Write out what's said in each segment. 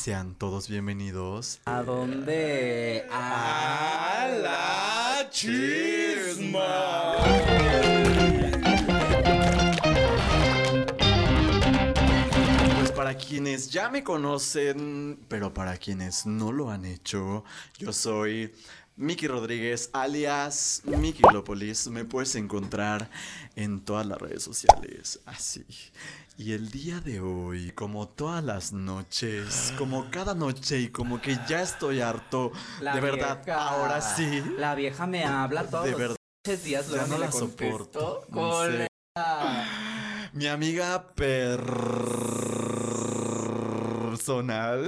sean todos bienvenidos ¿A dónde? A la chisma. Pues para quienes ya me conocen, pero para quienes no lo han hecho, yo soy Miki Rodríguez, alias Miki Glópolis. Me puedes encontrar en todas las redes sociales, así. Y el día de hoy, como todas las noches, como cada noche y como que ya estoy harto, La de verdad, vieja. ahora sí. La vieja me habla todos De los verdad. pinches días, Ya luego no ni la soporto. Mi amiga personal.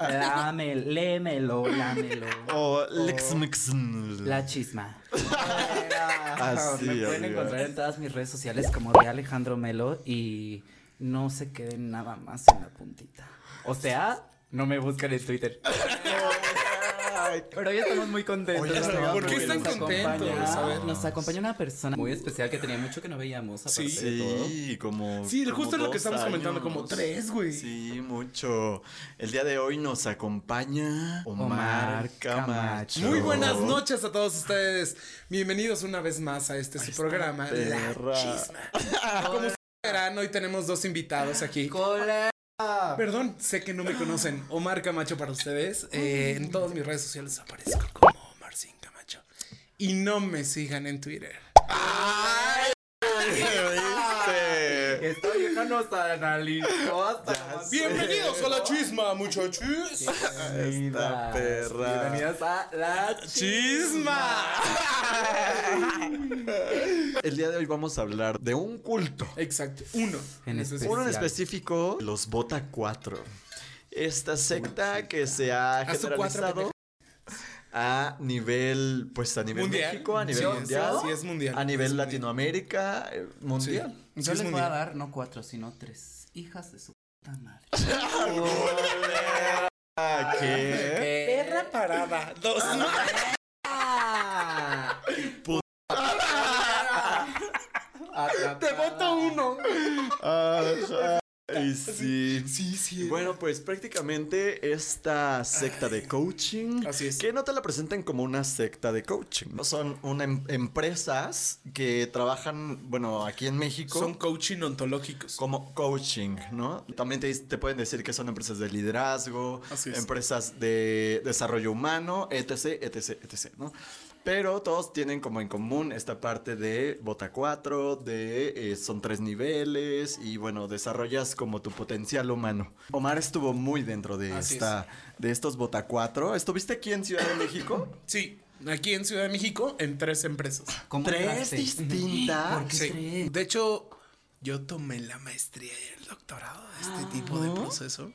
Lame, lémelo, lámelo. O Lex Mixn. La chisma. Así, Me pueden encontrar en todas mis redes sociales como de Alejandro Melo y no se queden nada más en la puntita. O sea, no me busquen en Twitter. Pero hoy estamos muy contentos. Hoy la verdad, muy porque contentos. nos acompaña- contentos, a ver. Nos acompaña una persona muy especial que tenía mucho que no veíamos. todo. Sí, como. Sí, como justo es lo que estamos comentando, como tres, güey. Sí, mucho. El día de hoy nos acompaña Omar, Omar Camacho. Muy buenas noches a todos ustedes. Bienvenidos una vez más a este su programa, La perra. Chisma. Como ustedes verán, hoy tenemos dos invitados aquí. Cólera. Perdón, sé que no me conocen. Omar Camacho para ustedes. Eh, en todas mis redes sociales aparezco como Omar Sin Camacho. Y no me sigan en Twitter. ¿Viste? Esta vieja nos analizó hasta sé. Bienvenidos a la chisma, muchachos. Esta perra. Bienvenidas a la ¡Chisma! El día de hoy vamos a hablar de un culto. Exacto, uno. En Ese es- especial. Uno en específico, los Bota 4. Esta secta que se ha generalizado a nivel, pues a nivel Mundial. México, a nivel Sí, mundial, sí, es mundial. a nivel Es. Latinoamérica, eh, mundial. Sí, Yo es les voy a dar no cuatro, sino tres. Hijas de su puta madre. Ah, ¿Qué? Perra parada. Dos. Te voto uno. Ay, Bueno, pues prácticamente esta secta de coaching, Así es. que no te la presenten como una secta de coaching, ¿no? son una em- empresas que trabajan, bueno, aquí en México. Son coaching ontológicos. como coaching, ¿no? También te, te pueden decir que son empresas de liderazgo, Así es. empresas de desarrollo humano, etc, etc, etc, ¿no? Pero todos tienen como en común esta parte de Bota 4, de eh, son tres niveles y bueno, desarrollas como tu potencial humano. Omar estuvo muy dentro de Así esta, de estos Bota 4. ¿Estuviste aquí en Ciudad de México? Sí, aquí en Ciudad de México, en tres empresas. ¿Cómo Tres entraste? distintas. ¿Por qué Sí. tres? De hecho, yo tomé la maestría y el doctorado de este tipo de proceso.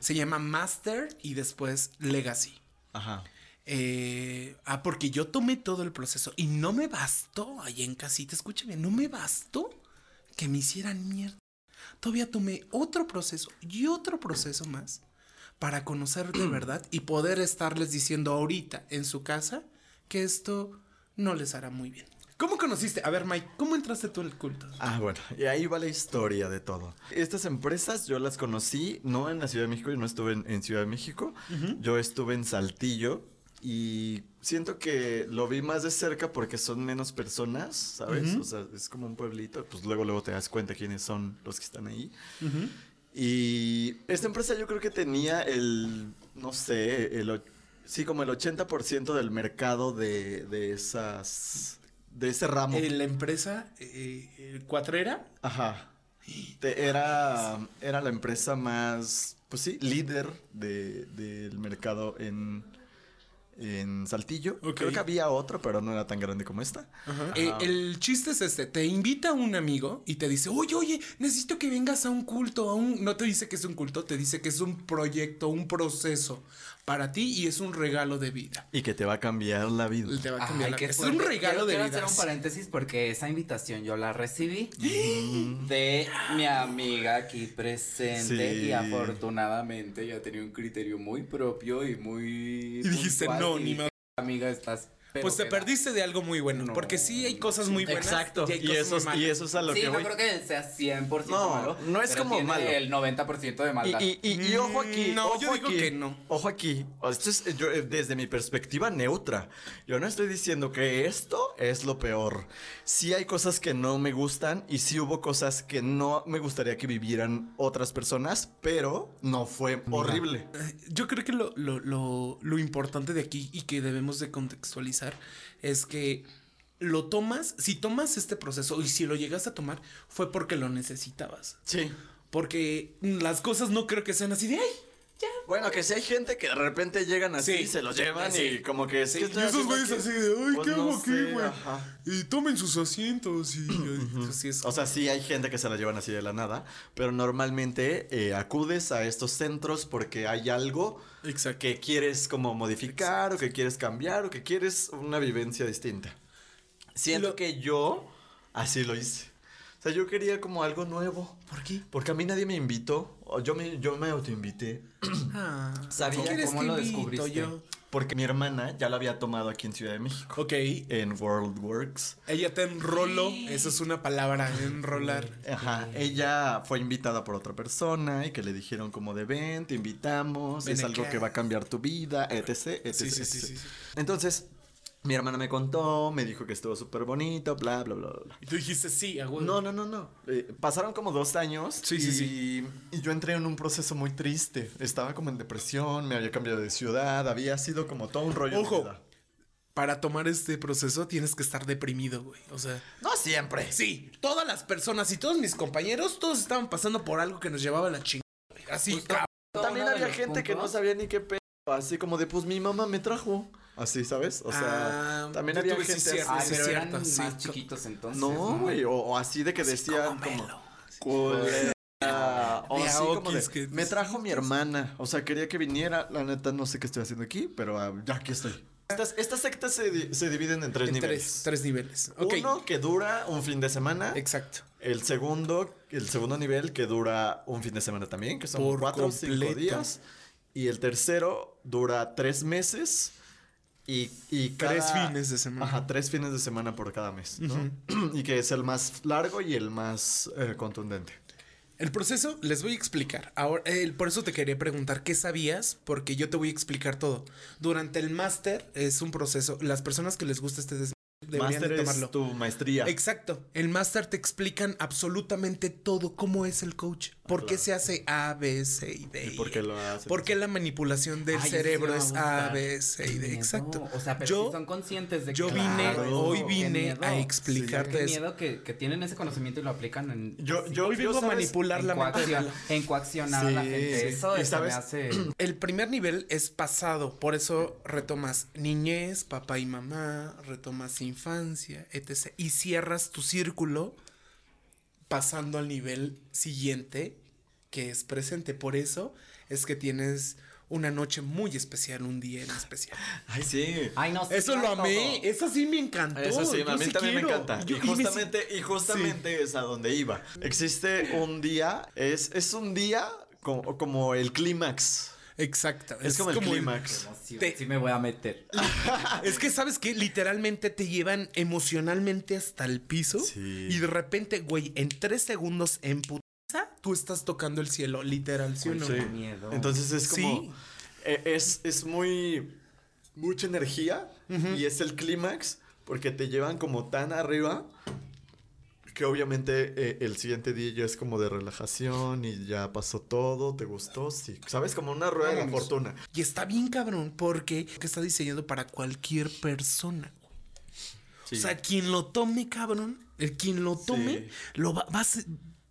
Se llama Master y después Legacy. Ajá. Eh, ah, porque yo tomé todo el proceso y no me bastó ahí en casita, escúchame, no me bastó que me hicieran mierda. Todavía tomé otro proceso y otro proceso más para conocer de verdad y poder estarles diciendo ahorita en su casa que esto no les hará muy bien. ¿Cómo conociste? A ver, Mike, ¿cómo entraste tú al culto? Ah, bueno, y ahí va la historia de todo. Estas empresas yo las conocí no en la Ciudad de México, yo no estuve en, en Ciudad de México, yo estuve en Saltillo y siento que lo vi más de cerca porque son menos personas, ¿sabes? O sea, es como un pueblito, pues luego luego te das cuenta quiénes son los que están ahí. Y esta empresa yo creo que tenía el, no sé, el, sí, como el 80% del mercado de, de esas, de ese ramo. Eh, la empresa eh, eh, Cuatrera. Ajá. Te- era, era la empresa más, pues sí, líder de- del mercado en, en Saltillo. Ok. Creo que había otro, pero no era tan grande como esta. Eh, Ajá. el chiste es este, te invita un amigo y te dice, oye, oye, necesito que vengas a un culto, a un... No te dice que es un culto, te dice que es un proyecto, un proceso para ti y es un regalo de vida. Y que te va a cambiar la vida. Te va a cambiar Ay, la- qué Es un regalo Quiero- de quiero vida. hacer un paréntesis porque esa invitación yo la recibí de mi amiga aquí presente Sí. y afortunadamente ya tenía un criterio muy propio y muy Y dijiste, puntual, no, y ni más. Amiga, estás Pero Pues te queda. perdiste de algo muy bueno. No. Porque sí hay cosas muy buenas. Exacto. Y cosas eso, muy es- y eso es a lo sí, que no voy. creo que sea 100% No, malo. no es pero como tiene malo. el 90% de Y, maldad. y- y- y ojo aquí. Mm, no, ojo yo digo aquí, que no. Ojo aquí. Esto es yo, eh, desde mi perspectiva neutra. Yo no estoy diciendo que esto es lo peor. Sí hay cosas que no me gustan y sí hubo cosas que no me gustaría que vivieran otras personas, pero no fue horrible. Yo creo que lo, lo, lo, lo importante de aquí y que debemos de contextualizar es que lo tomas, si tomas este proceso y si lo llegas a tomar fue porque lo necesitabas. Sí. Porque las cosas no creo que sean así de, ay, Bueno, que si hay gente que de repente llegan así, Sí. se los llevan Sí. y como que... Sí, ¿qué y esos güeyes aquí? así de, ay, Pues ¿qué no hago aquí, sé, güey? Y tomen sus asientos y así es. O sea, sí hay gente que se la llevan así de la nada, pero normalmente eh, acudes a estos centros porque hay algo Exacto. que quieres como modificar o que quieres cambiar o que quieres una vivencia distinta. Siento Lo- que yo así lo hice. O sea, yo quería como algo nuevo. ¿Por qué? Porque a mí nadie me invitó. Yo me, yo me autoinvité. Ah, Sabía ¿qué quieres cómo lo descubriste. yo? Porque mi hermana ya lo había tomado aquí en Ciudad de México. Ok. En World Works. Ella te enroló. Esa es una palabra, enrolar. Ajá, ella fue invitada por otra persona y que le dijeron como de ven, te invitamos, Ven es algo que va a cambiar tu vida, etc, etc, Sí, sí, sí, etc. sí, sí. Entonces, mi hermana me contó, me dijo que estuvo súper bonito, bla, bla, bla, bla. Y tú dijiste sí, a. No, no, no, no. Eh, pasaron como dos años Sí, y, sí, sí. y yo entré en un proceso muy triste. Estaba como en depresión, me había cambiado de ciudad, había sido como todo un rollo. de Ojo. vida. Para tomar este proceso tienes que estar deprimido, güey. O sea, No siempre. sí, todas las personas y todos mis compañeros, todos estaban pasando por algo que nos llevaba a la chingada. güey. Así, cabrón. También de había gente que no sabía ni qué pedo. Así como de, pues mi mamá me trajo. Así, ¿sabes? O sea, Ah, también había sí, gente así. Sí, pero cierto, eran sí. más chiquitos entonces. No, güey, o, o así de que decían como... culera, O así como de, que- me trajo mi hermana. O sea, quería que viniera. La neta, no sé qué estoy haciendo aquí, pero ah, ya aquí estoy. Estas, estas sectas se, di- se dividen en tres En niveles. tres, tres niveles. Ok. Uno que dura un fin de semana. Exacto. El segundo, el segundo nivel que dura un fin de semana también, que son Por cuatro o cinco días. Y el tercero dura tres meses. Y, y cada- Tres fines de semana. Ajá, tres fines de semana por cada mes, ¿no? y que es el más largo y el más eh, contundente. El proceso les voy a explicar. Ahora, eh, por eso te quería preguntar qué sabías, porque yo te voy a explicar todo. Durante el máster es un proceso. Las personas que les gusta este deberían de es tomarlo. tu maestría. Exacto. El máster te explican absolutamente todo, cómo es el coach, por qué se hace A, B, C y D. ¿Y por qué lo hacen? ¿Por qué la manipulación del Ay, cerebro a es A. B, C y D? Exacto. O sea, pero yo, si son conscientes de que yo vine, Claro. hoy vine a explicarte eso. miedo que, que tienen ese conocimiento y lo aplican en. Yo, así, yo, Hoy vengo a manipular en, la mente en coaccionar a la gente. Eso Y eso me sabes- hace. El primer nivel es pasado, por eso retomas niñez, papá y mamá, retomas infancia, etc. Y cierras tu círculo pasando al nivel siguiente, que es presente. Por eso es que tienes una noche muy especial, un día en especial. Ay, sí. Ay, no, sí, Eso lo amé, todo. eso sí me encantó. Eso sí, a mí sí también quiero. me encanta. Yo- y y me- justamente, y justamente es a donde iba. Existe un día, es, es un día como, como el clímax. Exacto. Es, como el clímax. Te- Sí me voy a meter. Es que sabes que literalmente te llevan emocionalmente hasta el piso Sí. y de repente, güey, en tres segundos en putiza, tú estás tocando el cielo, literal, ¿sí o no? Sí. miedo. Entonces es como. Sí. eh, Es, es muy. Mucha energía. Y es el clímax. Porque te llevan como tan arriba. Que obviamente eh, el siguiente día ya es como de relajación. Y ya pasó todo. ¿Te gustó? Sí. ¿Sabes? Como una rueda de la fortuna. Y está bien cabrón porque que está diseñado para cualquier persona. Sí. O sea, quien lo tome, cabrón, el quien lo tome, Sí. lo va, va a se-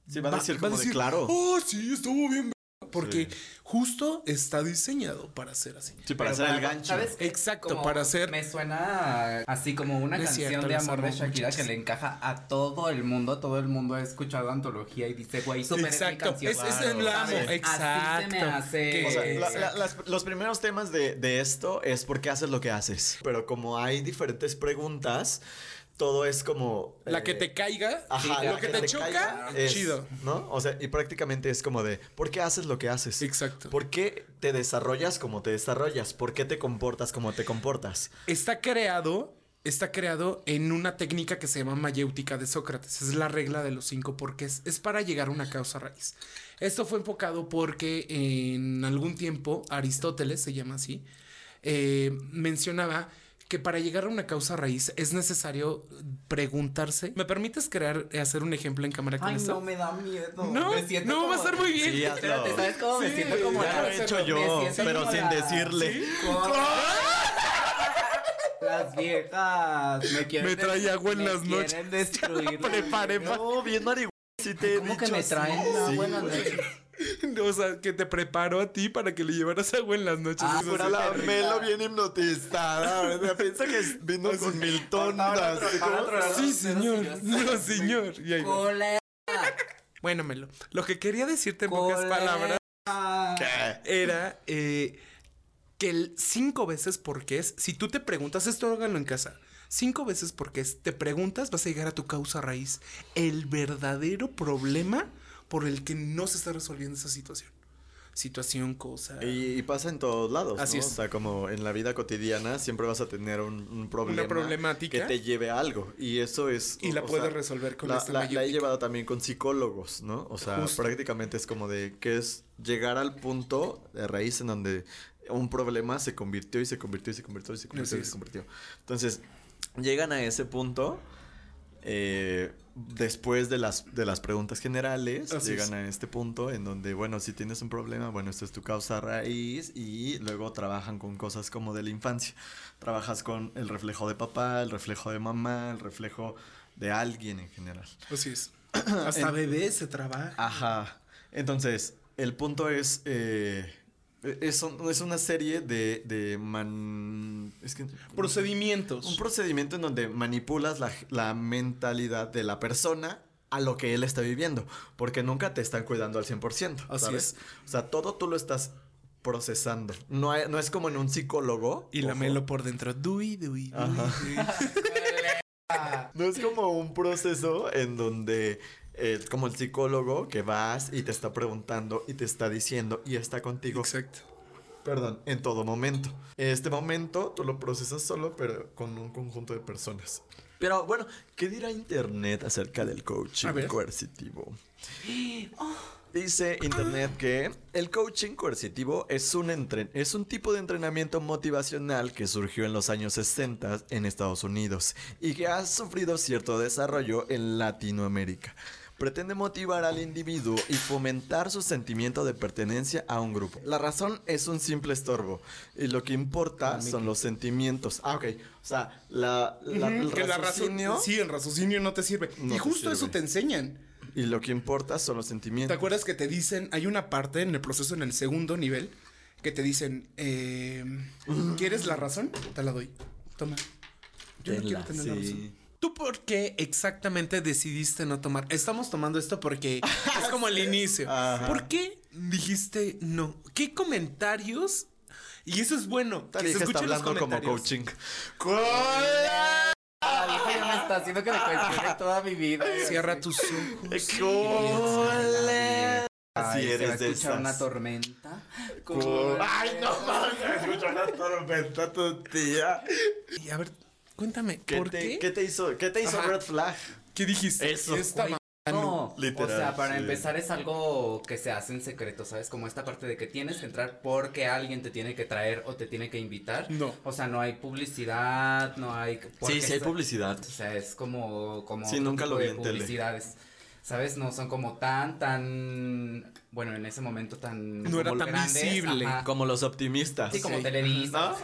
Sí, va a decir como de, claro. Oh, sí, estuvo bien. Porque Sí. justo está diseñado para ser así. Sí, para hacer el gancho. ¿sabes? Exacto, Como para hacer- Me suena así como una es canción cierto, de amor de Shakira muchachos. que le encaja a todo el mundo. Todo el mundo ha escuchado antología y dice, güey, súper Exacto, es es, el amo, exacto. Así se me hace. Que- O sea, la- Exacto. la- las- los primeros temas de, de esto es por qué haces lo que haces. Pero como hay diferentes preguntas, todo es como... La eh, que te caiga, Ajá, lo que te choca, es, chido. ¿No? O sea, y prácticamente es como de, ¿por qué haces lo que haces? Exacto. ¿Por qué te desarrollas como te desarrollas? ¿Por qué te comportas como te comportas? Está creado está creado en una técnica que se llama mayéutica de Sócrates. Es la regla de los cinco porqués. Es para llegar a una causa raíz. Esto fue enfocado porque en algún tiempo Aristóteles, se llama así, eh, mencionaba que para llegar a una causa raíz es necesario preguntarse. ¿Me permites crear, hacer un ejemplo en cámara con Ay, esto? no me da miedo. No, Me siento no, va a estar muy bien. Sí. Espérate, ¿sabes cómo me siento como Ya lo he hecho me yo, pero como sin la- decirle. Las viejas me quieren Me trae des- agua en me las noches. quieren destruir. No, bien marihuana. Si te he ¿Cómo que dicho me así. traen agua Sí, en las güey. noches? O sea, que te preparo a ti para que le llevaras agua en las noches. Ah, Fuera la rica. Melo bien hipnotizada. ¿verdad? Piensa que vino con mil otro- Sí, señor. No, señor. Y ahí va. Cole- Bueno, Melo, lo que quería decirte en pocas palabras ¿Qué? era eh, que el cinco veces por qué es, si tú te preguntas, esto háganlo en casa, cinco veces por qué es, te preguntas, vas a llegar a tu causa raíz, el verdadero problema por el que no se está resolviendo esa situación. Situación, cosa. Y, y pasa en todos lados, Así ¿no? es. O sea, como en la vida cotidiana siempre vas a tener un, un problema problemática. que te lleve a algo. Y eso es... Y la o puedes sea, resolver con la, esta la- la he llevado también con psicólogos, ¿no? O sea, Justo. prácticamente es como de que es llegar al punto de raíz en donde un problema se convirtió y se convirtió y se convirtió y se convirtió y se convirtió. Entonces, llegan a ese punto eh, después de las, de las preguntas generales, Así llegan es. a este punto en donde, bueno, si tienes un problema, bueno, esta es tu causa raíz y luego trabajan con cosas como de la infancia. Trabajas con el reflejo de papá, el reflejo de mamá, el reflejo de alguien en general. Así es. Hasta bebé se trabaja. Ajá. Entonces, el punto es. eh, es, un- es una serie de. de man- es que- Procedimientos. Un procedimiento en donde manipulas la, la mentalidad de la persona a lo que él está viviendo. Porque nunca te están cuidando al 100%. Así ¿sabes? es. O sea, todo tú lo estás procesando. No, hay- no es como en un psicólogo. y la ojo. melo por dentro. Dui, dui, dui, Ajá. dui. No es como un proceso en donde, eh, como el psicólogo, que vas y te está preguntando y te está diciendo y está contigo, Exacto. perdón, en todo momento. Este momento tú lo procesas solo, pero con un conjunto de personas. Pero bueno, ¿qué dirá Internet acerca del coaching coercitivo? Dice Internet que el coaching coercitivo es un, entren- es un tipo de entrenamiento motivacional que surgió en los años 60 en Estados Unidos y que ha sufrido cierto desarrollo en Latinoamérica. Pretende motivar al individuo y fomentar su sentimiento de pertenencia a un grupo. La razón es un simple estorbo y lo que importa son los sentimientos. Ah, ok. O sea, la, la- el que la razón. raciocinio Sí, el raciocinio no te sirve. No y te justo eso sirve. te enseñan. y lo que importa son los ¿Te sentimientos. acuerdas que te dicen, hay una parte en el proceso en el segundo nivel que te dicen, eh, ¿quieres la razón? Te la doy. Toma. Yo no quiero Tenla, tener la sí. razón. ¿Tú por qué exactamente decidiste no tomar? Estamos tomando esto porque es como el inicio. Ajá. ¿Por qué dijiste no? ¿Qué comentarios? Y eso es bueno. Que se escuchen los hablando como coaching. La vieja ya me está haciendo que le cuestione toda mi vida. Cierra tus ojos. ¡Cole! Así eres de escuchar esas. una tormenta. Co- Ay, no mames, escucha una tormenta tu tía. Y a ver, cuéntame, ¿Qué ¿por te, qué? ¿Qué te hizo? ¿Qué te hizo Ajá. Red Flag? ¿Qué dijiste? Eso. Esta No, Literal, o sea, para sí. empezar es algo que se hace en secreto, ¿sabes? Como esta parte de que tienes que entrar porque alguien te tiene que traer o te tiene que invitar. No. O sea, no hay publicidad, no hay... Sí, sí hay publicidad. O sea, es como... como Sí, nunca lo vi en tele. ¿Sabes? No son como tan, tan... Bueno, en ese momento tan... No era tan grandes, visible. ajá. Como los optimistas. Sí, como Sí. Televisa.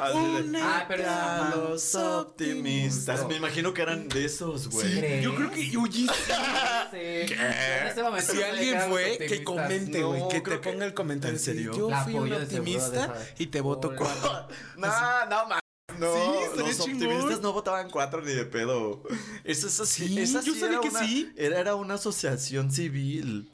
¿No? Ah, pero... "A los optimistas. Me imagino que eran de esos, güey. Yo creo que, oye, Sí. Yo en ese momento si no alguien fue, que comente, No, güey, que te que- ponga el comentario. ¿En serio? así, Yo La fui un de optimista y te voto cuatro. No, no mames. No, Sí, los chingón. optimistas no votaban cuatro ni de pedo. Eso es así. Sí, esa yo sí sabía que una- sí. Era, era una asociación civil.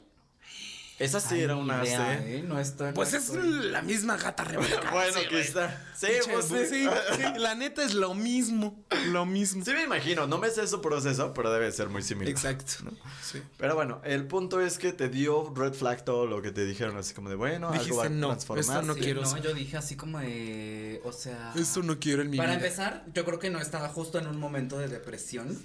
Esa sí Ay, era una idea, C. ¿eh? No estoy. Pues no es estoy. la misma gata revolcada. Bueno, sí, quizá. Sí, pues sí. sí, la neta es lo mismo, lo mismo. Sí me imagino, no me sé su proceso, pero debe ser muy similar. Exacto. Sí. Pero bueno, el punto es que te dio red flag todo lo que te dijeron, así como de bueno, algo va a Dijiste, no, transformarse. esto no Sí, quiero no, yo dije así como de. O sea. Esto no quiero en mi Para vida. empezar, yo creo que no estaba justo en un momento de depresión.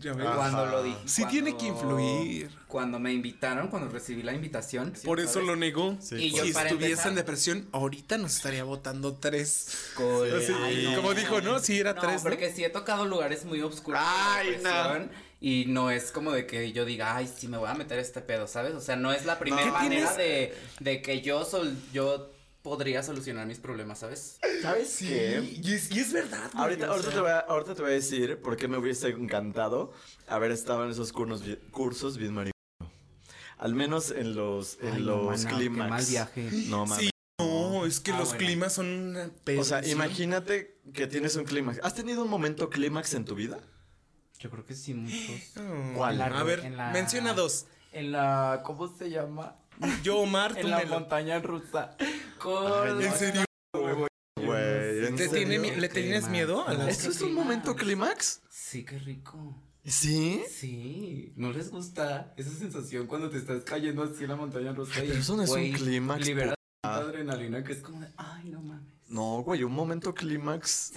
Ya ves. Cuando lo dije. Sí cuando- tiene que influir. Cuando me invitaron, cuando recibí la invitación. Por eso ¿sabes? lo negó. Sí, Y yo si para estuviese empezar- en depresión, ahorita nos estaría votando tres. Con- Sí, Ay, no. como dijo, ¿no? Sí, era No, tres, ¿no? porque sí he tocado lugares muy oscuros. de Ay, depresión, Y no es como de que yo diga, ay, sí me voy a meter este pedo, ¿sabes? O sea, no es la primera ¿Qué manera de, de que yo sol, yo podría solucionar mis problemas, ¿sabes? ¿Sabes qué? Y es, y es verdad. güey, Ahorita, o ahorita, sea. te voy a, ahorita te voy a decir por qué me hubiese encantado haber estado en esos cursos, bi- cursos bien marihuano. Al menos en los, en Ay, no, los mana, clímax. qué mal viaje. No mames. Sí, no, es que Ah, los bueno. climas son una O sea, imagínate que tienes un clímax. ¿Has tenido un momento clímax en tu vida? Yo creo que sí, muchos. Oh, ¿Cuál? La- A ver, la- menciona dos. En la, ¿cómo se llama? Yo, Omar, tú En la me lo- montaña rusa. Con... Ay, ¿En serio? Güey, ¿en ¿Te serio? tiene mi- ¿Le Qué tienes mal. miedo a las- ¿Esto es un momento clímax? Sí, qué rico. ¿Sí? Sí, ¿no les gusta esa sensación cuando te estás cayendo así en la montaña rusa? Y, pero eso no es un güey, clímax, Libera tanta adrenalina que es como de, ay, no mames. No, güey, un momento clímax.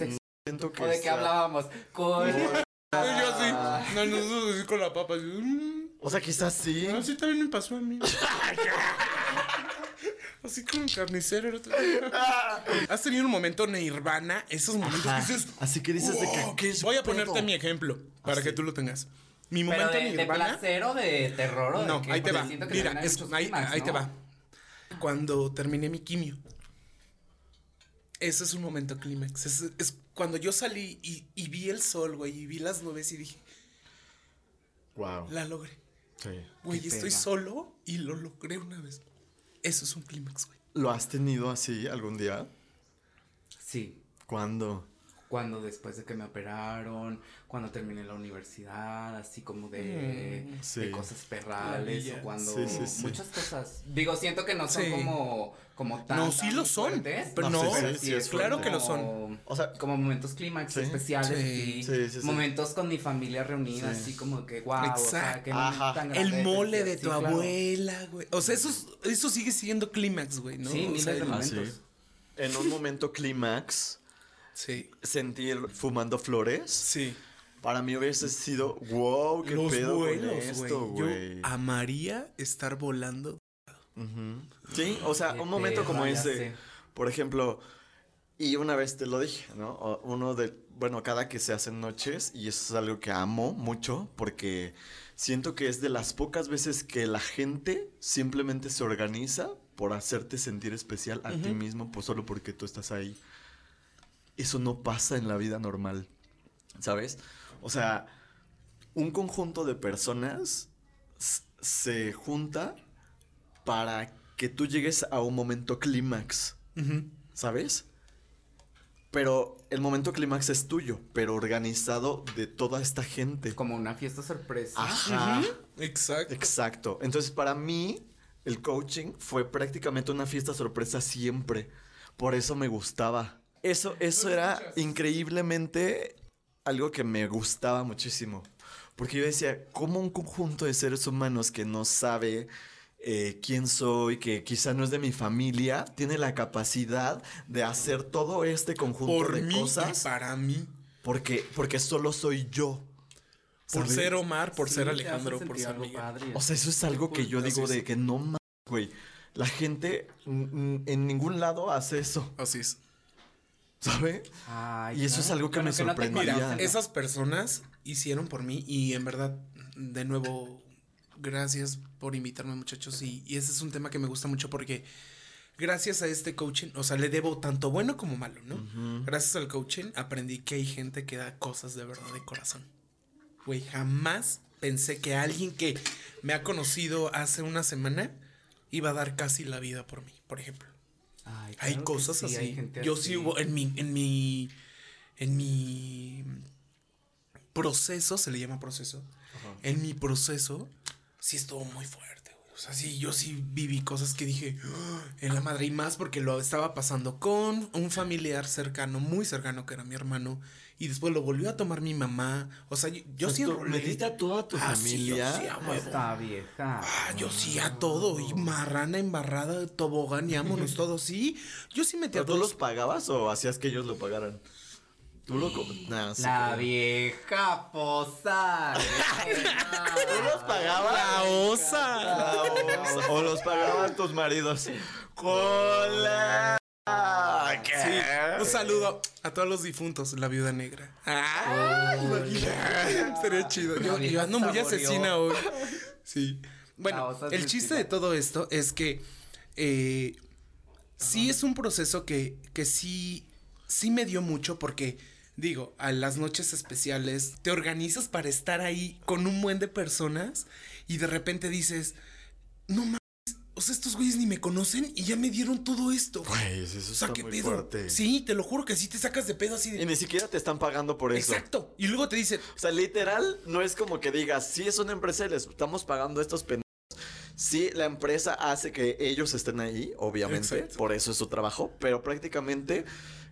Siento que ¿O de qué sea- hablábamos? Con... Yo así. No, no, así con la papa. así, mm, O sea, quizás sí. Así también me pasó a mí. Así con un carnicero el otro día. ¿Has tenido un momento nirvana? Esos momentos Ajá. que dices. Así que dices de que "Wow". ¿qué es Voy a pedo? ponerte mi ejemplo para que tú lo tengas. Mi Pero momento de, de nirvana. placer o de terror o de No, ahí te va. Mira, es- ahí, te ¿no? va. Cuando terminé mi quimio. Ese es un momento clímax. Es, es cuando yo salí y, y vi el sol, güey, y vi las nubes y dije, Wow. la logré. Sí. Güey, estoy solo y lo logré una vez. Eso es un clímax, güey. ¿Lo has tenido así algún día? Sí, ¿Cuándo? Cuando después de que me operaron, cuando terminé la universidad, así como de, Mm, sí. de cosas perrales o cuando Sí, sí, sí. muchas cosas. Digo, siento que no son Sí. como como tan No, sí lo son, fuertes, pero No, sí, pero sí, sí es claro que lo son. como- O sea, como momentos clímax Sí. especiales Sí. y Sí, sí, sí. momentos con mi familia reunida Sí. así como que wow, o sea, Exacto. momento Ajá. tan grande El mole de tu claro. abuela, güey. O sea, eso, es- eso sigue siendo clímax, güey, ¿no? Sí, O miles sea, de el- momentos. En un momento clímax, Sí, sentir fumando flores, sí. para mí hubiese sido, wow, qué Los pedo vuelos, con esto, güey. Yo amaría estar volando. Sí, o sea, Qué un momento como ese, sé. por ejemplo, y una vez te lo dije, ¿no? Uno de, bueno, cada que se hacen noches, y eso es algo que amo mucho, porque siento que es de las pocas veces que la gente simplemente se organiza por hacerte sentir especial a ti mismo, pues solo porque tú estás ahí. Eso no pasa en la vida normal, ¿sabes? O sea, un conjunto de personas se junta para que tú llegues a un momento clímax. ¿sabes? Pero el momento clímax es tuyo, pero organizado de toda esta gente. como una fiesta sorpresa. Ajá. Exacto. Exacto. Entonces, para mí, el coaching fue prácticamente una fiesta sorpresa siempre. Por eso me gustaba. Eso, eso era increíblemente algo que me gustaba muchísimo. Porque yo decía, ¿cómo un conjunto de seres humanos que no sabe eh, quién soy, que quizá no es de mi familia, tiene la capacidad de hacer todo este conjunto Por de mí y cosas? para mí. Porque, porque solo soy yo. Por ¿sabes? ser Omar, por Sí, ser Alejandro, por ser algo Miguel. padre. O sea, eso es algo que yo digo de que no mames, güey. La gente en ningún lado hace eso, Así es. ¿Sabe? Ay, Y eso es algo que me no sorprendía. conocen. Esas personas hicieron por mí y en verdad, de nuevo, gracias por invitarme muchachos y, y ese es un tema que me gusta mucho porque gracias a este coaching, o sea, le debo tanto bueno como malo, ¿no? Gracias al coaching aprendí que hay gente que da cosas de verdad de corazón. Güey, jamás pensé que alguien que me ha conocido hace una semana iba a dar casi la vida por mí, por ejemplo. Ay, Hay claro cosas sí, así. hay gente Yo así. sí hubo en mi, en mi, en mi proceso, se le llama proceso. En mi proceso, sí estuvo muy fuerte, güey. O sea, sí, yo sí viví cosas que dije "Ah", en la madre y más porque lo estaba pasando con un familiar cercano, muy cercano que era mi hermano y después lo volvió a tomar mi mamá. O sea, yo, yo sí Tú enrolé. ¿Metiste a toda tu Ah, sí, familia? yo sí, a. Esta vieja. Ah, yo sí a todo. Y marrana embarrada, tobogán y vámonos todos. Sí, yo sí metí a ¿Pero tú todos. los pagabas o hacías que ellos lo pagaran? Tú lo... Nah, sí, La como- vieja posa. ¿Tú los pagabas? La osa. La osa. O los pagaban tus maridos. Sí, un saludo a todos los difuntos, la viuda negra. Ah, imagínate. Sería chido. Yo, yo ando muy Saboreó. asesina hoy. Sí. Bueno, el chiste de todo esto es que eh, sí es un proceso que, que sí, sí me dio mucho porque, digo, a las noches especiales te organizas para estar ahí con un buen de personas y de repente dices, no mames, o sea, estos güeyes ni me conocen y ya me dieron todo esto. Güey, eso O sea, está ¿qué muy pedo? fuerte. Sí, te lo juro que sí te sacas de pedo así Y de. ni siquiera te están pagando por eso. Exacto. Y luego te dicen, O sea, literal, no es como que digas, sí es una empresa y les estamos pagando estos pendejos. Sí, la empresa hace que ellos estén ahí, obviamente, Exacto. por eso es su trabajo, pero prácticamente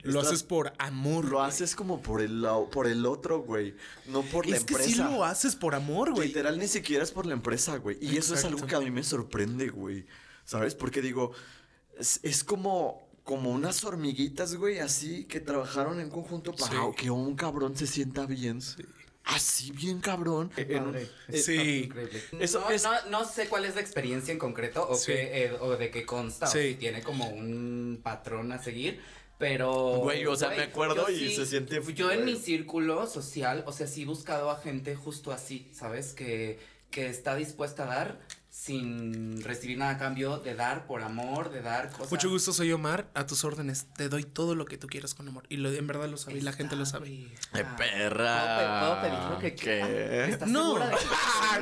lo estás- haces por amor. lo güey. haces como por el por el otro, güey, no por la Es que empresa. sí lo haces por amor, güey. Literal ni siquiera es por la empresa, güey. Y eso es algo que a mí me sorprende, güey. ¿Sabes? Porque digo, es, es como, como unas hormiguitas, güey, así que trabajaron en conjunto para Sí. que un cabrón se sienta bien. Así bien cabrón. En Padre. eh, Sí. Eso no, es- no, no sé cuál es la experiencia en concreto o, Sí. qué, eh, o de qué consta o si tiene como un patrón a seguir. Pero. Güey, o sea, me acuerdo y se siente Yo en mi círculo social, o sea, sí he buscado a gente justo así, ¿sabes? Que, que está dispuesta a dar sin recibir nada a cambio, de dar por amor, de dar cosas. Mucho gusto, soy Omar. A tus órdenes. Te doy todo lo que tú quieras con amor. Y lo, en verdad lo sabe. Y la gente lo sabe. ¡Eh, Ah, perra! ¿Puedo, pe- puedo pedir lo que ¿Qué? ¿Estás No. segura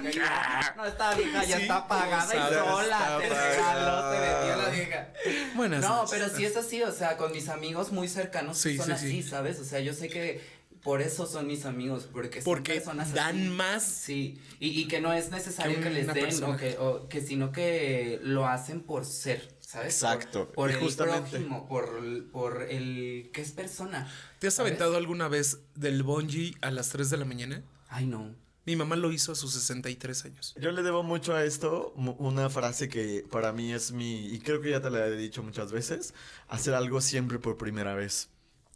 de que- No, esta vieja ya Sí, está pagada y sola. Se regaló, pagada. vendió la vieja. Buenas No, noches. pero sí es así, o sea, con mis amigos muy cercanos Sí, son sí, así, sí. ¿sabes? O sea, yo sé que por eso son mis amigos, porque son Porque personas dan así. más. Sí, y, y que no es necesario Que que, les den, o que, o que sino que lo hacen por ser, ¿sabes? Por- Exacto, Por, y el justamente. prójimo, por, por el que es persona. ¿Te has ¿sabes? aventado alguna vez del bungee a las 3 de la mañana? Ay, no. Mi mamá lo hizo a sus 63 años. Yo le debo mucho a esto mu- una frase que para mí es mi, y creo que ya te la he dicho muchas veces, hacer algo siempre por primera vez.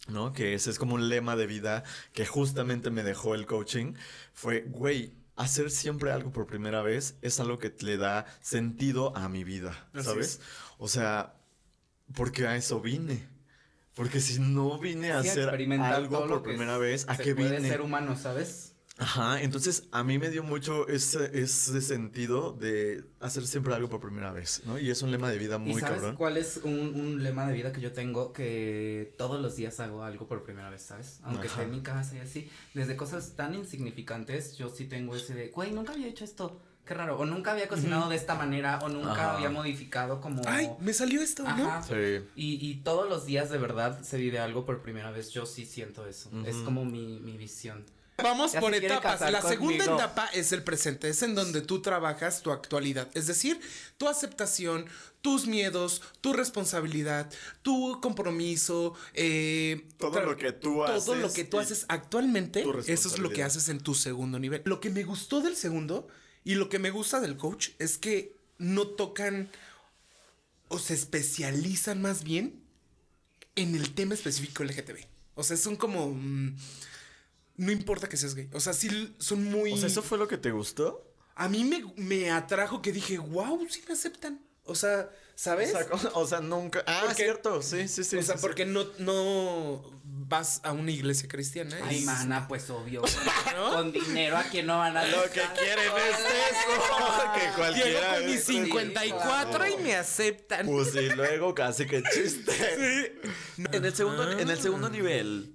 ¿No? Que ese es como un lema de vida que justamente me dejó el coaching. Fue, güey, hacer siempre algo por primera vez es algo que le da sentido a mi vida, Así ¿sabes? es. O sea, porque a eso vine. Porque si no vine a Sí, hacer algo por primera vez, ¿a qué puede vine? ser humano, ¿sabes? Ajá, entonces a mí me dio mucho ese, ese sentido de hacer siempre algo por primera vez, ¿no? Y es un lema de vida ¿Y muy sabes cabrón. cuál es un, un lema de vida que yo tengo? Que todos los días hago algo por primera vez, ¿sabes? Aunque Ajá. esté en mi casa y así. Desde cosas tan insignificantes, yo sí tengo ese de, güey, nunca había hecho esto. Qué raro. O nunca había cocinado de esta manera. O nunca Ajá. había modificado como. Ay, me salió esto, ¿no? Sí. Y, y todos los días de verdad se vive algo por primera vez. Yo sí siento eso. Es como mi, mi visión. Vamos Ya por se etapas. casar La segunda etapa es el presente, es en donde tú trabajas tu actualidad, es decir, tu aceptación, tus miedos, tu responsabilidad, tu compromiso, eh, Todo lo que tú todo haces lo que tú haces actualmente, tu eso es lo que haces en tu segundo nivel. Lo que me gustó del segundo y lo que me gusta del coach es que no tocan o se especializan más bien en el tema específico LGTB. O sea, son como... mm, no importa que seas gay. O sea, sí son muy... O sea, ¿eso fue lo que te gustó? A mí me, me atrajo que dije, wow, sí me aceptan. O sea, ¿sabes? O sea, co- o sea, nunca... Ah, Porque- cierto, sí, sí, sí. o sea, sí, sí. porque no, no vas a una iglesia cristiana. Ay, y- mana, pues obvio. ¿No? Con dinero a quien no van a Lo que quieren es eso, que Llego cualquiera... con mis es- 54 y me aceptan. Pues y luego casi que chiste. En el segundo, en el segundo nivel,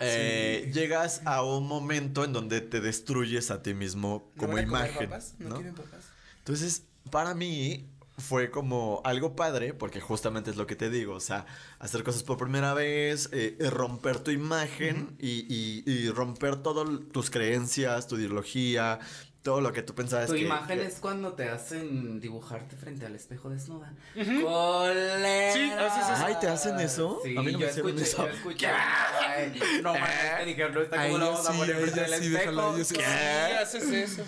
eh, llegas a un momento en donde te destruyes a ti mismo ¿No como comer imagen. papas? ¿No, ¿no? quieren papas? Entonces, para mí fue como algo padre, porque justamente es lo que te digo, o sea, hacer cosas por primera vez, eh, eh, romper tu imagen y, y- y romper todas tus creencias, tu ideología, todo lo que tú pensabas Tu que- imagen que- es cuando te hacen dibujarte frente al espejo desnuda. ¡Colera! Sí, haces eso. Ay, ¿te hacen eso? Sí, A mí no me yo hicieron escuché, eso. yo escuché. Ay, no mames, te dijeron, no está como la vamos a sí, poner a frente al sí, espejo. déjalo, sí. ¿Qué? Sí, haces eso.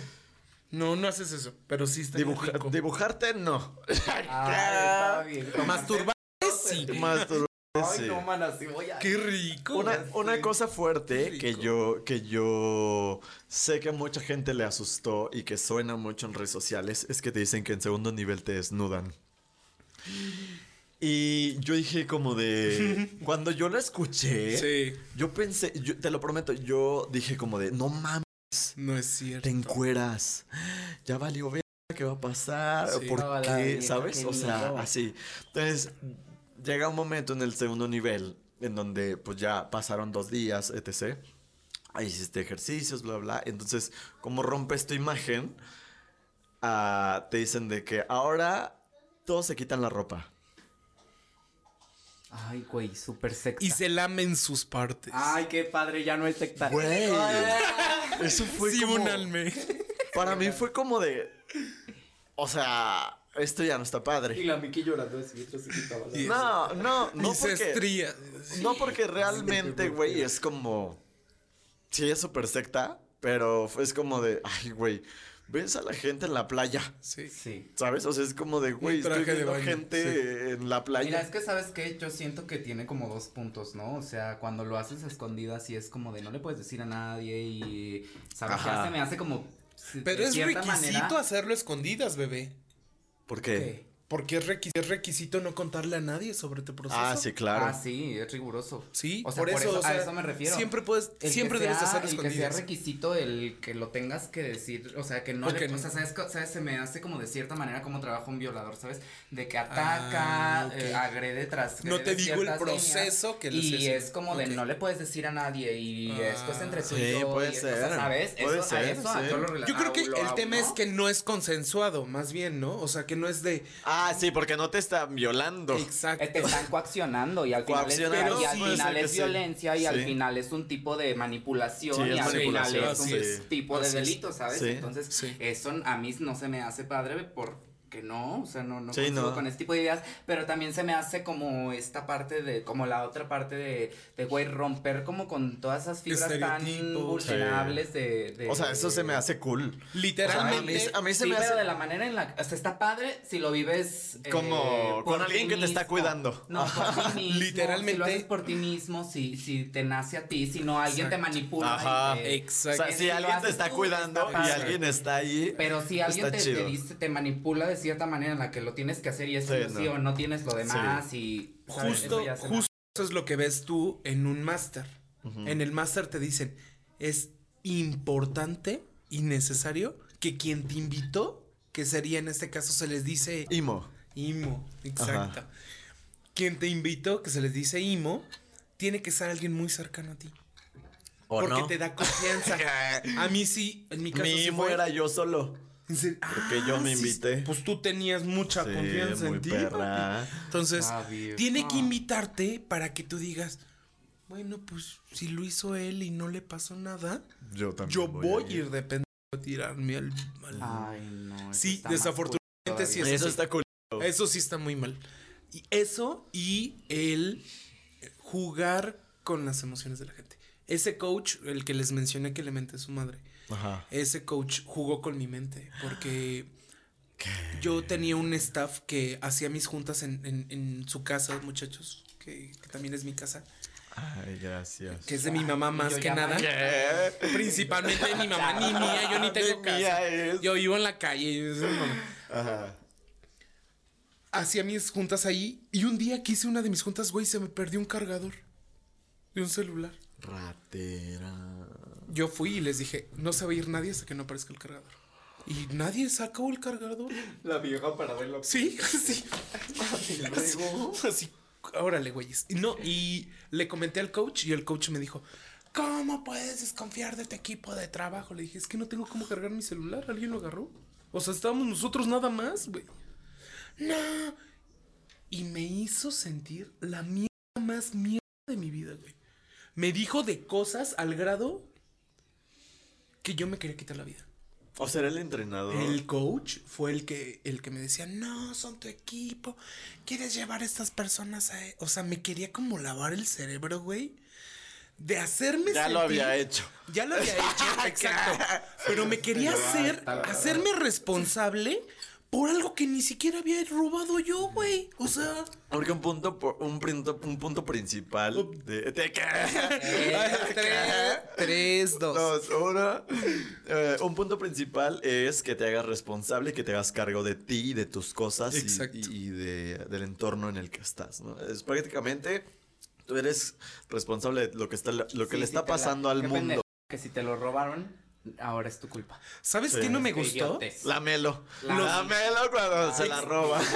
No, no haces eso, pero sí está Dibuja- dibujarte, no. Ay, está bien. Masturbar sí. Masturbarse, Ay, sí. no, man, así voy a... Qué rico. Una, cosa fuerte que yo, que yo sé que a mucha gente le asustó y que suena mucho en redes sociales es que te dicen que en segundo nivel te desnudan. Y yo dije como de... Cuando yo lo escuché, Sí, yo pensé, yo- te lo prometo, yo dije como de, no mames, no es cierto. te encueras. Ya valió ver qué va a pasar. Sí. ¿Por No, la qué? ¿Sabes? qué O sea, así. Entonces, llega un momento en el segundo nivel en donde pues ya pasaron dos días, etc. Ahí hiciste ejercicios, bla, bla. Entonces, como rompes tu imagen, ah, te dicen de que ahora todos se quitan la ropa. Ay, güey, súper secta. Y se lamen sus partes. Ay, qué padre, ya no es secta. Güey. Eso fue sí, como... únanme. Para mí fue como de... O sea, esto ya no está Y padre. la Miki llorando así. Y- No, no, no Mis porque... estrías. No porque realmente, güey, es como... Sí, es súper secta, pero es como de... Ay, güey, ves a la gente en la playa, Sí. Sí. ¿sabes? O sea, es como de, güey, estoy viendo baño, gente en la playa. Mira, es que sabes que yo siento que tiene como dos puntos, ¿no? O sea, cuando lo haces a escondidas y es como de no le puedes decir a nadie y sabes Ajá. ya se me hace como Pero es requisito manera- hacerlo escondidas, bebé. ¿Por qué? Porque es, es requisito no contarle a nadie sobre tu proceso. Ah, sí, claro. Ah, sí, es riguroso. Sí, o sea, por por, eso, eso, o sea, a eso me refiero. Siempre puedes, El siempre debes sea- hacerlo El que sea requisito el que lo tengas que decir, o sea, que no O que le, no. o sea, ¿sabes, sabes? Se me hace como de cierta manera como trabaja un violador, ¿sabes? De que ataca, Ah, ok. eh, agrede tras No te digo el proceso que les Y hace. es como de Ok. no le puedes decir a nadie y Ah. esto es entre tú Sí, y yo. puede y, o sea, ser, ¿sabes? puede eso, a ser, eso a- sí. yo lo Yo creo que el tema es que no es consensuado, más bien, ¿no? O sea, que no es de... Ah, sí, porque no te están violando. Exacto. Eh, Te están coaccionando y al final, es, Coaccionando, y al final es sí. violencia y al final es un tipo de manipulación Sí, y al final es un tipo de delito, ¿sabes? Sí. Entonces, Sí. eso a mí no se me hace padre porque no, o sea, no, no Sí, no. con este tipo de ideas, pero también se me hace como esta parte de, como la otra parte de, de güey, romper como con todas esas fibras tan vulnerables de, de- O sea, eso se me hace cool. Literalmente. O sea, a mí- a mí se sí, me pero hace- de la manera en la o sea, está padre si lo vives eh, Como por con alguien que te está cuidando. No, por ti mismo. Literalmente. Si lo haces por ti mismo, si, si te nace a ti, si no alguien te Exacto. manipula. Ajá. te- Exacto. O sea, si que lo alguien te está tú, cuidando está y alguien está ahí. Pero si alguien te, te dice, te manipula de cierta manera en la que lo tienes que hacer y es Sí, sí, no. o no tienes lo demás y ¿sabes? Justo, Eso justo eso es lo que ves tú en un máster. En el máster te dicen, es importante y necesario que quien te invitó, que sería en este caso se les dice Imo. IMO, exacto. Quien te invitó, que se les dice IMO, tiene que ser alguien muy cercano a ti. ¿O porque no? te da confianza. a mí sí, en mi caso Mi sí Imo fue. era yo solo. En serio, Porque yo me sí, invité. Pues tú tenías mucha Sí, confianza muy en ti. perra. Entonces, Ah, tiene que invitarte para que tú digas, bueno, pues si lo hizo él y no le pasó nada, Yo también. yo voy a ir de pendejo a tirarme al... al- Ay, no. eso Sí, desafortunadamente sí todavía. es- Eso está cool. Eso sí está muy mal. Y eso y el jugar con las emociones de la gente. Ese coach, el que les mencioné que le menté a su madre, Ajá. ese coach jugó con mi mente porque yo tenía un staff que hacía mis juntas en, en- en su casa, muchachos, que, que también es mi casa, Ay, gracias. que es de mi mamá más que nada. ¿Qué? Principalmente de mi mamá, ni mía, yo ni tengo casa. es. Yo vivo en la calle. es mi mamá. Ajá. Hacía mis juntas ahí y un día que hice una de mis juntas, güey, se me perdió un cargador de un celular. Ratera. Yo fui y les dije, no se va a ir nadie hasta que no aparezca el cargador. Y nadie sacó el cargador. La vieja para verlo. Sí, sí. Así, órale, güeyes. Y no, y le comenté al coach y el coach me dijo, ¿cómo puedes desconfiar de tu equipo de trabajo? Le dije, es que no tengo cómo cargar mi celular, alguien lo agarró. O sea, estábamos nosotros nada más, güey. No. Y me hizo sentir la mierda más mierda de mi vida, güey. Me dijo de cosas al grado que yo me quería quitar la vida. O será el entrenador. El coach fue el que, el que me decía, no, son tu equipo, quieres llevar a estas personas a... e-". O sea, me quería como lavar el cerebro, güey. De hacerme Ya lo había hecho. Ya lo había hecho, exacto. Pero me quería hacer, hacerme responsable por algo que ni siquiera había robado yo, güey. O sea, Porque un punto, un punto, un punto principal de, de- tres, tres, dos. Dos, uno. Eh, un punto principal es que te hagas responsable, que te hagas cargo de ti, y de tus cosas y- Exacto. y, y de- del entorno en el que estás. ¿no? Es prácticamente tú eres responsable de lo que está, lo que Sí, le está la- pasando al mundo. pendejo, Que si te lo robaron, ahora es tu culpa. ¿Sabes Sí. qué no me Qué gustó? La Melo. La- La, Melo cuando se la roba.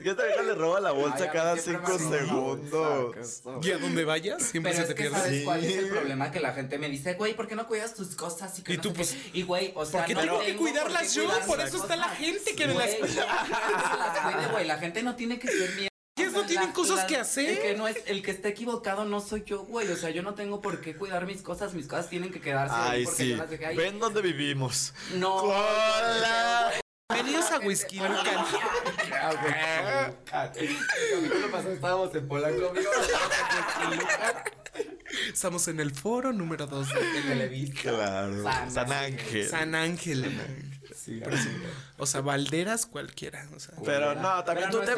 esta vieja le roba la bolsa Ay, cada cinco segundos. Y a donde vayas, siempre Pero se es te que pierde. sabes cuál es el Sí. problema que la gente me dice, güey, ¿por qué no cuidas tus cosas? Y, que Y no tú, pues, qué". y güey, o sea, porque no tengo que por qué cuidarlas yo, por eso está la gente que me las yo güey, la gente no tiene que ser mierda. ¿Quiénes no tienen la- cosas la- que hacer? El que no es, el que está equivocado no soy yo, güey. O sea, yo no tengo por qué cuidar mis cosas, mis cosas tienen que quedarse ahí Ay, porque sí. yo las dejé ahí. Ven dónde vivimos. No. Hola. Bienvenidos a Whisky Lucan. Güey. El capítulo pasado estábamos en Polanco, amigo. Estamos en el foro número 2 En Televisa. Claro. San San Ángel. Ángel. San Ángel. Sí, O sea, Valderas cualquiera. O sea. Pero no, también Pero tu no es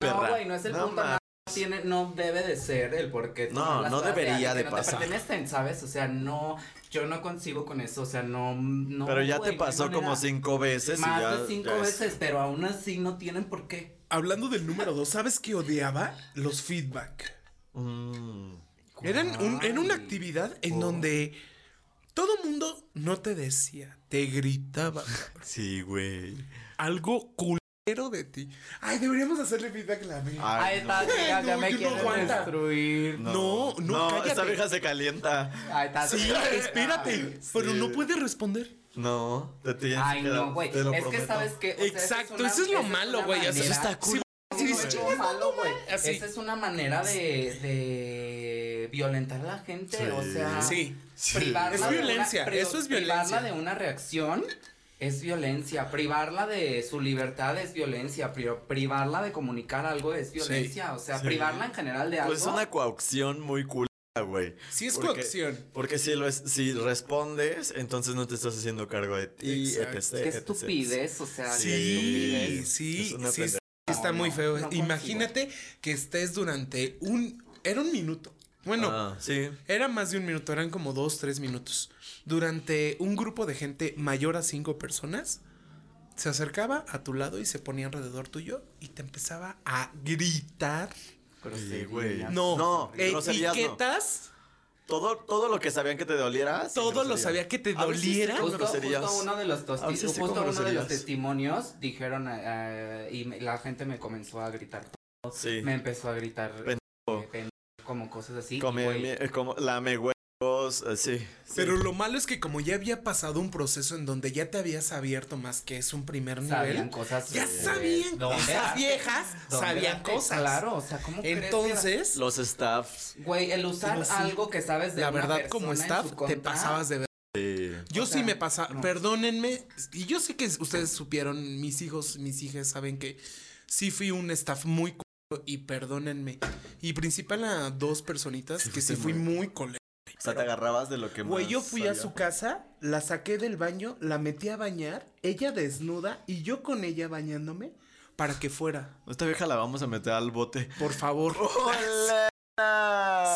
No, güey, no es el No punto. No, tiene, no debe de ser el por qué. No, no debería de que no te pertenecen, ¿sabes? O sea, no, yo no concibo con eso. O sea, no. no Pero ya güey, te pasó como cinco veces y Más ya. de cinco ya es- veces, pero aún así no tienen por qué. Hablando del número 2, ¿sabes qué odiaba? Los feedback. Mm. Eran un, era una actividad en por- donde todo mundo no te decía, te gritaba Sí, güey. algo culero de ti. Ay, deberíamos hacerle feedback a la amiga. Ahí está, no. ya, ya No, me no quieren aguanta. destruir. No, no, cállate. esta vieja se calienta. Ahí está. Sí, espérate. Pero Sí. no puede responder. No, te tienes Ay, que no, güey. Es que prometo. sabes que. o sea, Exacto, una- eso es lo malo, güey, eso está cool. Sí, Sí, no, es malo, güey. Esa es una manera de, de violentar a la gente. Sí. O sea, Sí. privarla Es de una- violencia, eso es Privarla violencia. de una reacción es violencia. Privarla de su libertad es violencia. pri- Privarla de comunicar algo es violencia. O sea, Sí. privarla en general de algo. Pues es una coacción muy cool, güey. Sí es Porque- coacción. Porque si, lo es, si respondes, entonces no te estás haciendo cargo de ti, Exacto. etc. Qué etc. estupidez. O sea, qué Sí, estupidez. sí, Es sí, está No, muy feo. no consigo. Imagínate que estés durante un... Era un minuto. Bueno, Ah, sí. era más de un minuto, eran como dos, tres minutos. Durante un grupo de gente mayor a cinco personas, se acercaba a tu lado y se ponía alrededor tuyo y te empezaba a gritar. Sí, güey. No, No, eh, groserías no. etiquetas, Todo, todo lo que sabían que te doliera. todo lo sabía que te doliera. Justo, justo uno de los justo uno de testimonios dijeron eh, y me- la gente me comenzó a gritar Sí. me empezó a gritar Pendejo. Eh, como cosas así Come, güey, mi- eh, como lame huevos, eh, sí. Pero lo malo es que como ya había pasado un proceso en donde ya te habías abierto más que es un primer sabían nivel, cosas ya de- sabían, ¿Dónde esas darte? viejas ¿Dónde sabían darte? cosas. claro o sea cómo Entonces, Los staffs. güey el usar sí. algo que sabes de la una verdad como staff te contra, pasabas de ver. Sí. Yo O sí sea, me pasa, no. perdónenme, y yo sé que ustedes supieron, mis hijos, mis hijas saben que sí fui un staff muy y perdónenme. Y principal a dos personitas Sí que sí fui muy- muy. O sea, te agarrabas de lo que. Güey, yo fui a su casa, la saqué del baño, la metí a bañar, ella desnuda y yo con ella bañándome para que fuera. Esta vieja la vamos a meter al bote. Por favor.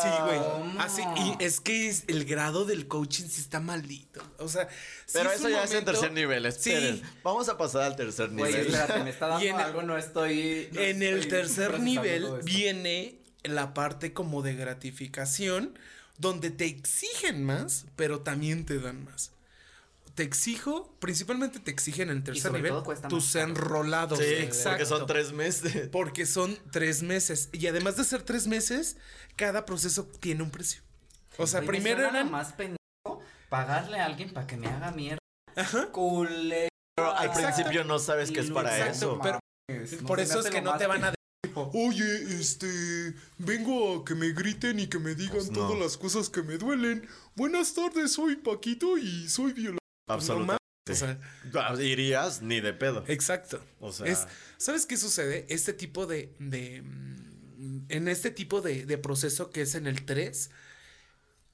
Sí, güey. ¿Cómo? Así, y es que es- el grado del coaching sí está maldito. O sea, sí Pero es eso ya es en tercer nivel. Sí. Vamos a pasar al tercer güey nivel. espérate me está dando algo no estoy no En el tercer nivel viene la parte como de gratificación, donde te exigen más, pero también te dan más. Te exijo, principalmente te exigen en el tercer nivel tus enrolados. Sí, exacto. porque son tres meses. Porque son tres meses. Y además de ser tres meses, cada proceso tiene un precio. O sea, primero eran. más pendejo pagarle a alguien para que me haga mierda. Culé. Pero al Exacto. principio no sabes que es para Exacto, eso. pero No por eso es que no te van a Oye, este, vengo a que me griten y que me digan Pues no. todas las cosas que me duelen. Buenas tardes, soy Paquito y soy violento. Absolutamente. O sea, Ah, Irías ni de pedo. exacto. O sea- Es, ¿Sabes qué sucede? Este tipo de. de, mm, en este tipo de, de proceso que es en el 3,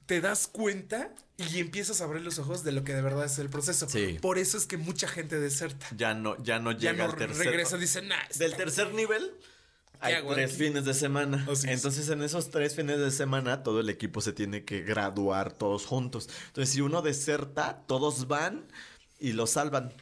te das cuenta y empiezas a abrir los ojos de lo que de verdad es el proceso. Sí. Por eso es que mucha gente deserta. Ya no, ya no Ya llega no al tercer. regresa, dice, nah, Del tercer nivel. Hay hago tres aquí? fines de semana. Así es. Entonces, en esos tres fines de semana, todo el equipo se tiene que graduar todos juntos. Entonces, si uno deserta, todos van y lo salvan.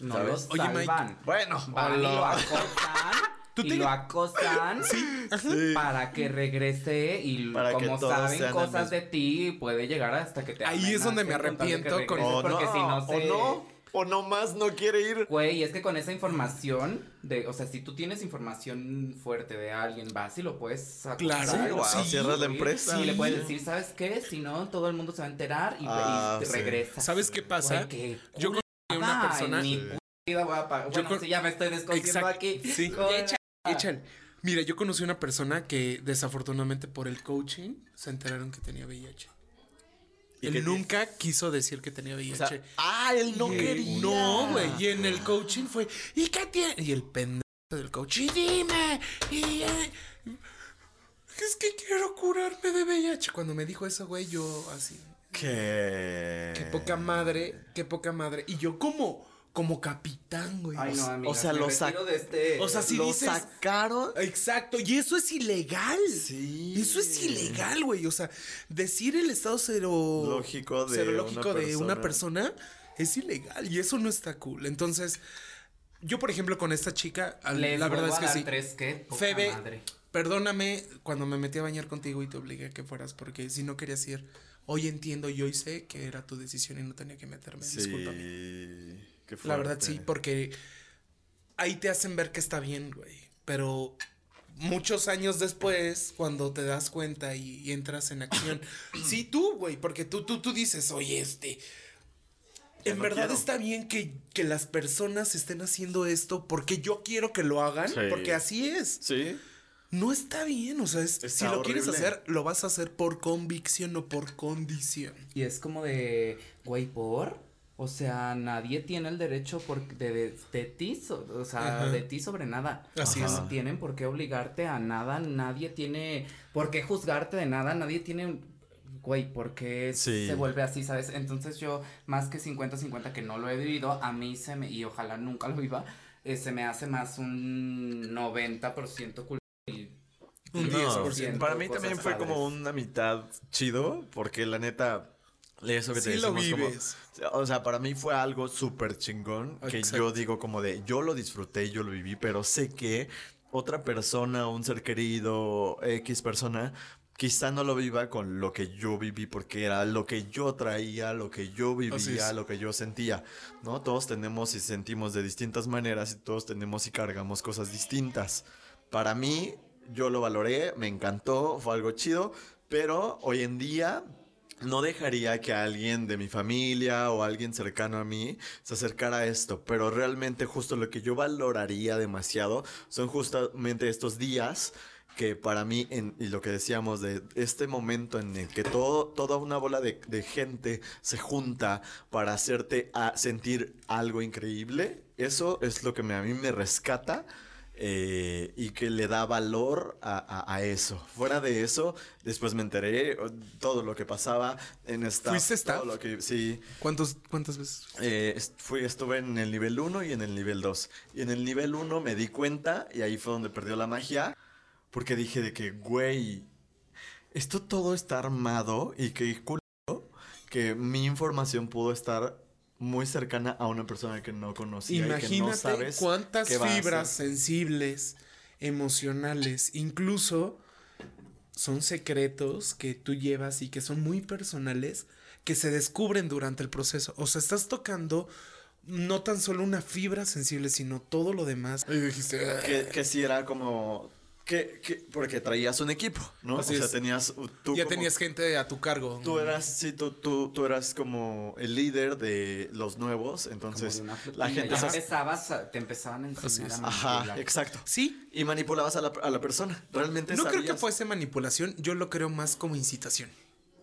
No ¿Sabes? los Oye, Mike, salvan. Bueno, Van y lo acosan. Tú y te- lo acosan Sí. para que regrese y Para que como todos saben cosas de ti puede llegar hasta que te Ahí es donde me amenacen con arrepiento con- regreses, O no, porque si no se... o no, o no más no quiere ir. Güey, es que con esa información de, o sea, si tú tienes información fuerte de alguien, vas y lo puedes acusar, Claro, Sí, wow, puedes cierras la empresa. Y le Sí. puedes decir, ¿sabes qué? Si no, todo el mundo se va a enterar y, y Ah, te sí. regresa. ¿Sabes qué pasa? Güey, qué Yo conocí a una persona. a pagar. Yo Bueno, con- sí, ya me estoy descosiendo Exacto, aquí. sí. Con- Echa- Echan. Mira, yo conocí una persona que desafortunadamente por el coaching se enteraron que tenía VIH. ¿Y Él nunca quiso decir que tenía O VIH. sea, ah, él no Y- quería. No, güey. Y en el coaching fue, ¿y qué tiene? Y el pendejo del coach, y dime, y eh, es que quiero curarme de VIH. Cuando me dijo eso, güey, yo así, Qué. qué poca madre, qué poca madre. Y yo como, como capitán, güey. Ay, no, amigas, o sea, me lo retiro sac- de este... O sea, si lo dices- sacaron. Exacto, y eso es ilegal. Sí. Eso es ilegal, güey. O sea, decir el estado cero... Lógico de serológico una de una persona. persona es ilegal y eso no está cool. Entonces, yo, por ejemplo, con esta chica, Les la verdad es a que dar sí. tres, ¿qué? Poca Febe, madre. Perdóname cuando me metí a bañar contigo y te obligué a que fueras, porque si no querías ir, hoy entiendo y hoy sé que era tu decisión y no tenía que meterme. Sí. Discúlpame. Qué La verdad sí, porque ahí te hacen ver que está bien, güey. Pero muchos años después, cuando te das cuenta y, y entras en acción, sí tú, güey, porque tú, tú, tú dices, oye, este... Ya En no verdad quiero". está bien que, que las personas estén haciendo esto porque yo quiero que lo hagan, Sí. porque así es. Sí. No está bien, o sea, es- Está si lo quieres hacer, lo vas a hacer por convicción o por condición. Y es como de, güey, ¿por? O sea, nadie tiene el derecho por, de, de, de ti, so- o sea, Ajá. de ti sobre nada. Así No es. tienen por qué obligarte a nada, nadie tiene por qué juzgarte de nada, nadie tiene, güey, por qué Sí. se vuelve así, ¿sabes? Entonces yo, más que 50-50 que no lo he vivido, a mí se me, y ojalá nunca lo viva, eh, se me hace más un 90% culpa Un No, 10%. Para mí también fue padres. como una mitad chido, porque la neta, eso que te Sí lo decimos como- vives. o sea, para mí fue algo súper chingón, que Exacto. yo digo como de, yo lo disfruté, yo lo viví, pero sé que otra persona, un ser querido, X persona, quizá no lo viva con lo que yo viví, porque era lo que yo traía, lo que yo vivía, lo que yo sentía, ¿no? Todos tenemos y sentimos de distintas maneras y todos tenemos y cargamos cosas distintas. Para mí, yo lo valoré, me encantó, fue algo chido, pero hoy en día no dejaría que alguien de mi familia o alguien cercano a mí se acercara a esto, pero realmente justo lo que yo valoraría demasiado son justamente estos días que para mí, y lo que decíamos de este momento en el que todo, toda una bola de, gente se junta para hacerte sentir algo increíble, eso es lo que a mí me rescata eh, y que le da valor a, a- a eso. Fuera de eso, después me enteré todo lo que pasaba en esta... ¿Fuiste staff? todo lo que, sí, ¿Cuántos, ¿Cuántas veces? eh, fui, estuve en el nivel 1 y en el nivel 2. Y en el nivel 1 me di cuenta y ahí fue donde perdió la magia. Porque dije de que, güey, esto todo está armado y que culo que mi información pudo estar muy cercana a una persona que no conocía y que no Imagínate sabes cuántas fibras sensibles, emocionales, incluso son secretos que tú llevas y que son muy personales que se descubren durante el proceso. O sea, estás tocando no tan solo una fibra sensible, sino todo lo demás. Y dijiste, "Ah". Que, que sí era como... Que, que- porque traías un equipo, ¿no? Así o sea, es. tenías... Tú ya como- tenías gente a tu cargo. Tú eras, sí, tú, tú, tú eras como el líder de los nuevos, entonces la gente... ya empezabas, te empezaban a Así enseñar es. a Ajá, exacto. Sí, Y manipulabas a la, a la persona. Realmente no creo que fuese manipulación, yo lo creo más como incitación.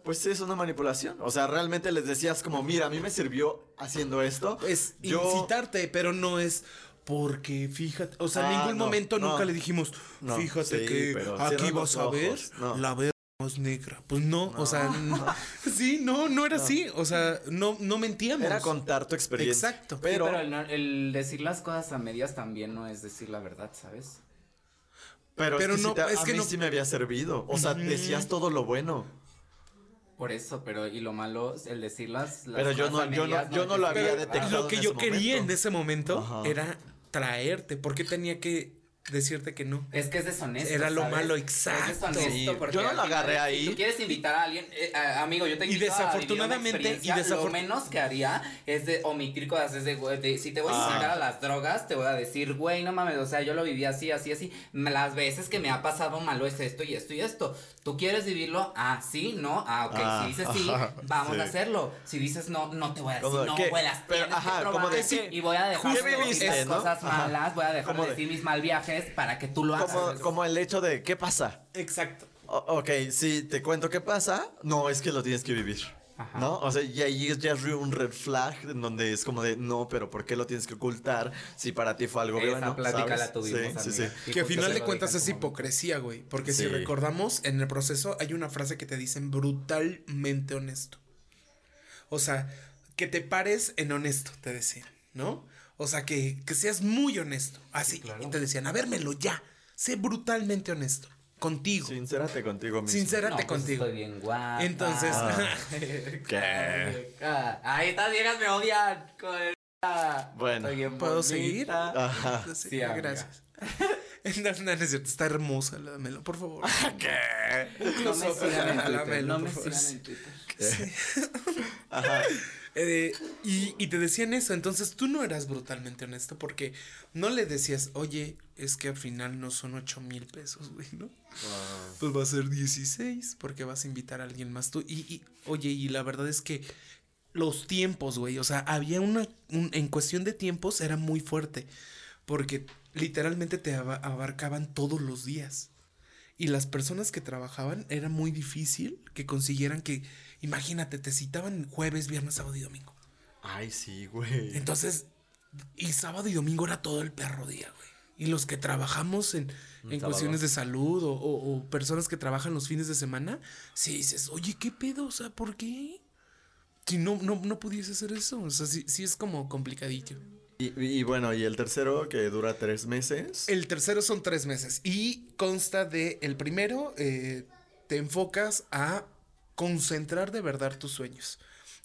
pues es una manipulación. O sea, realmente les decías como, mira, a mí me sirvió haciendo esto. Es Yo- incitarte, pero no es porque fíjate, o sea, en Ah, ningún no, momento no. nunca le dijimos, No, fíjate sí, que aquí vas a ver la verga más negra. Pues no, o sea, no. sí, no, no era así, o sea, no, no mentíamos. Era contar tu experiencia. Exacto. Pero, Sí, pero el, decir las cosas a medias también no es decir la verdad, ¿sabes? pero, pero es que, no, sí te- es a que mí no- sí me había servido. O sea, decías todo lo bueno. Por eso, pero y lo malo es el decir las, las Pero yo cosas no- a yo no- yo no lo había detectado. Lo que en yo ese quería momento. en ese momento Ajá. era traerte, porque tenía que decirte que no. Es que es deshonesto. Era lo ¿sabes? malo, Es exacto. deshonesto Sí, porque yo no lo final, agarré si ahí. tú quieres invitar a alguien, eh, a- amigo, yo te Y invito a una desafortunadamente- y experiencia, desafor- Lo menos que haría es de omitir cosas. Es de, güey, de- si te voy a Ah. invitar a las drogas, te voy a decir, güey, no mames, o sea, yo lo viví así, así, así. Las veces que me ha pasado malo es esto y esto y esto. ¿Tú quieres vivirlo? Ah, sí, no. Ah, ok. Ah, si dices sí, ajá, vamos sí. a hacerlo. Si dices no, no te voy a decir, Como, no, ¿qué? güey, las Pero, tienes ajá, que como de Y voy a dejar ¿Qué de decir viviste, las no? cosas Ajá. malas, voy a dejar de- decir mis mal viajes para que tú lo hagas. Como, como el hecho de, ¿qué pasa? Exacto. O- ok, si te cuento qué pasa, no, es que lo tienes que vivir. Ajá. ¿No? O sea, y ahí es ya es un red flag en donde es como de, no, pero ¿por qué lo tienes que ocultar si para ti fue algo Esa bueno? plática ¿sabes? la tuvimos, Sí, sí, sí. Que a justo final de cuentas es hipocresía, güey. Porque si recordamos, en el proceso hay una frase que te dicen brutalmente honesto. O sea, que te pares en honesto, te decían, ¿no? O sea, que, que seas muy honesto. Así. claro. Y te decían, a vérmelo ya. Sé brutalmente honesto. Contigo. Sincérate contigo mismo. Sincérate No, pues contigo. Estoy bien guapa. Entonces, ¿Qué? Ahí estas viejas me odian. Bueno. Estoy bien ¿Puedo bonita. seguir? Ajá. Sí, Sí, gracias. No, no, no es cierto, está hermosa la Melo, por favor. ¿Qué? No me sigan en A la Twitter. No me sigan en Twitter. Ajá. Eh, y, y te decían eso, entonces tú no eras brutalmente honesto porque no le decías, oye, es que al final no son ocho mil pesos, güey, ¿no? Pues va a ser 16 porque vas a invitar a alguien más tú. Y, y, oye, y la verdad es que los tiempos, güey, o sea, había una, un- en cuestión de tiempos era muy fuerte porque literalmente te aba- abarcaban todos los días. Y las personas que trabajaban era muy difícil que consiguieran que, imagínate, te citaban jueves, viernes, sábado y domingo. Ay, sí, güey. Entonces, y sábado y domingo era todo el perro día, güey. Y los que trabajamos en, en cuestiones de salud o, o- o personas que trabajan los fines de semana, sí dices, oye, ¿qué pedo? O sea, ¿por qué? Si no, no, no pudiese hacer eso. O sea, sí, sí es como complicadillo. Y, y bueno, y el tercero que dura tres meses. El tercero son tres meses y consta de el primero eh, te enfocas a concentrar de verdad tus sueños.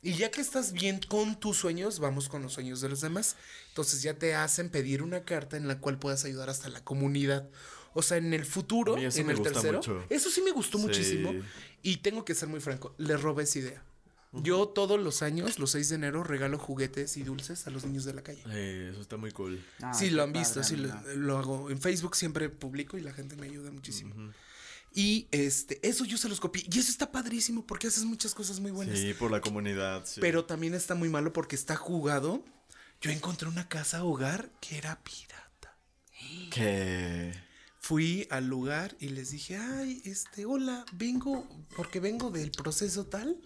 Y ya que estás bien con tus sueños, vamos con los sueños de los demás. Entonces ya te hacen pedir una carta en la cual puedas ayudar hasta la comunidad. O sea, en el futuro, A mí eso en me el gusta tercero, mucho. eso sí me gustó Sí. muchísimo. Y tengo que ser muy franco, le robé esa idea. Yo todos los años, los 6 de enero, regalo juguetes y dulces a los niños de la calle. Eh, eso está muy cool. Ah, sí, lo han padre, visto, sí, lo hago. En Facebook siempre publico y la gente me ayuda muchísimo. Y este, eso yo se los copié. Y eso está padrísimo porque haces muchas cosas muy buenas. Sí, por la comunidad. sí. Pero también está muy malo porque está jugado. Yo encontré una casa hogar que era pirata. Que. Fui al lugar y les dije, ay, este, hola, vengo, porque vengo del proceso tal.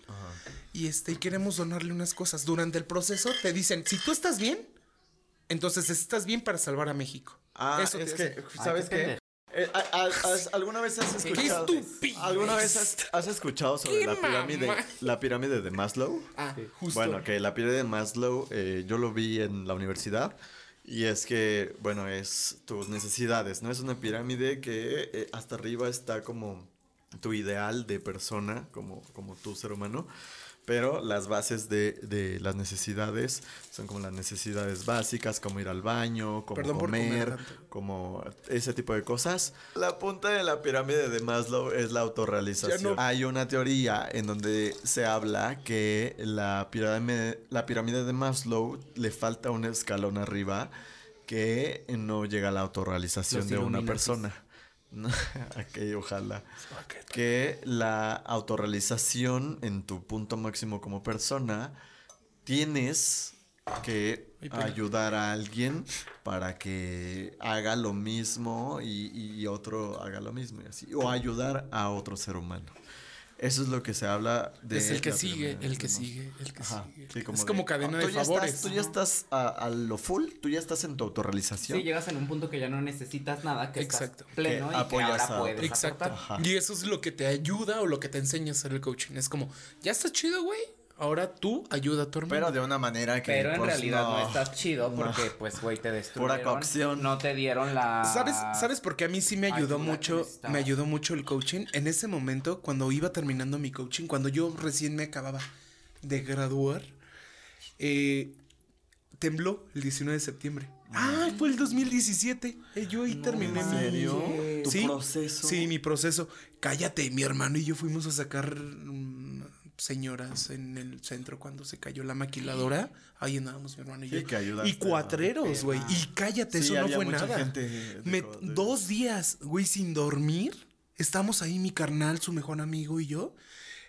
Y este, y queremos donarle unas cosas. Durante el proceso te dicen, si tú estás bien, entonces estás bien para salvar a México. Ah, Eso es que, ¿sabes qué qué? Eh, a- a- has- ¿Alguna vez has ¡Qué escuchado? estúpido! ¿Alguna vez has, has escuchado sobre ¡Qué la pirámide, mamá! la pirámide de Maslow? Ah, justo. Bueno, que la pirámide de Maslow eh, yo lo vi en la universidad y es que, bueno, es tus necesidades, ¿no? Es una pirámide que eh, hasta arriba está como tu ideal de persona, como, como tu ser humano, pero las bases de, de las necesidades son como las necesidades básicas, como ir al baño, como Perdón comer como ese tipo de cosas. La punta de la pirámide de Maslow es la autorrealización. No- Hay una teoría en donde se habla que la pirámide, la pirámide de Maslow le falta un escalón arriba que no llega a la autorrealización Los de una persona. ok, ojalá. Que la autorrealización en tu punto máximo como persona, tienes que ayudar a alguien para que haga lo mismo y, y otro haga lo mismo y así. O ayudar a otro ser humano. Eso es lo que se habla de. es el que sigue, el que de Maslow. sigue, el que Ajá, sigue. sí, es de, como cadena ah, de tú ya favores. Estás, tú ya estás a, a lo full, tú ya estás en tu autorrealización. Sí, llegas en un punto que ya no necesitas nada, que Exacto. estás pleno Que y que apoyas ahora a- puedes Exacto. Y eso es lo que te ayuda o lo que te enseña a hacer el coaching. Es como, ya está chido, güey. Ahora tú ayuda a tu hermano. Pero de una manera que. Pero en pues, realidad no, estás chido no. porque, pues, güey, te destruyeron. cocción. No te dieron la... ¿Sabes, ¿Sabes por qué a mí sí me ayudó mucho? Me ayudó mucho el coaching. En ese momento, cuando iba terminando mi coaching, cuando yo recién me acababa de graduar, eh, tembló el 19 de septiembre. Ah, fue el 2017. Eh, yo ahí terminé ¿En mi- serio? ¿Tu Sí, proceso? Sí, mi proceso. Cállate, mi hermano y yo fuimos a sacar señoras en el centro cuando se cayó la maquiladora. Ahí andábamos mi hermano y Sí, yo. que ayudaste, y cuatreros, güey. Y cállate, Sí, eso no fue nada. gente Me- dos días, güey, sin dormir. Estamos ahí, mi carnal, su mejor amigo y yo.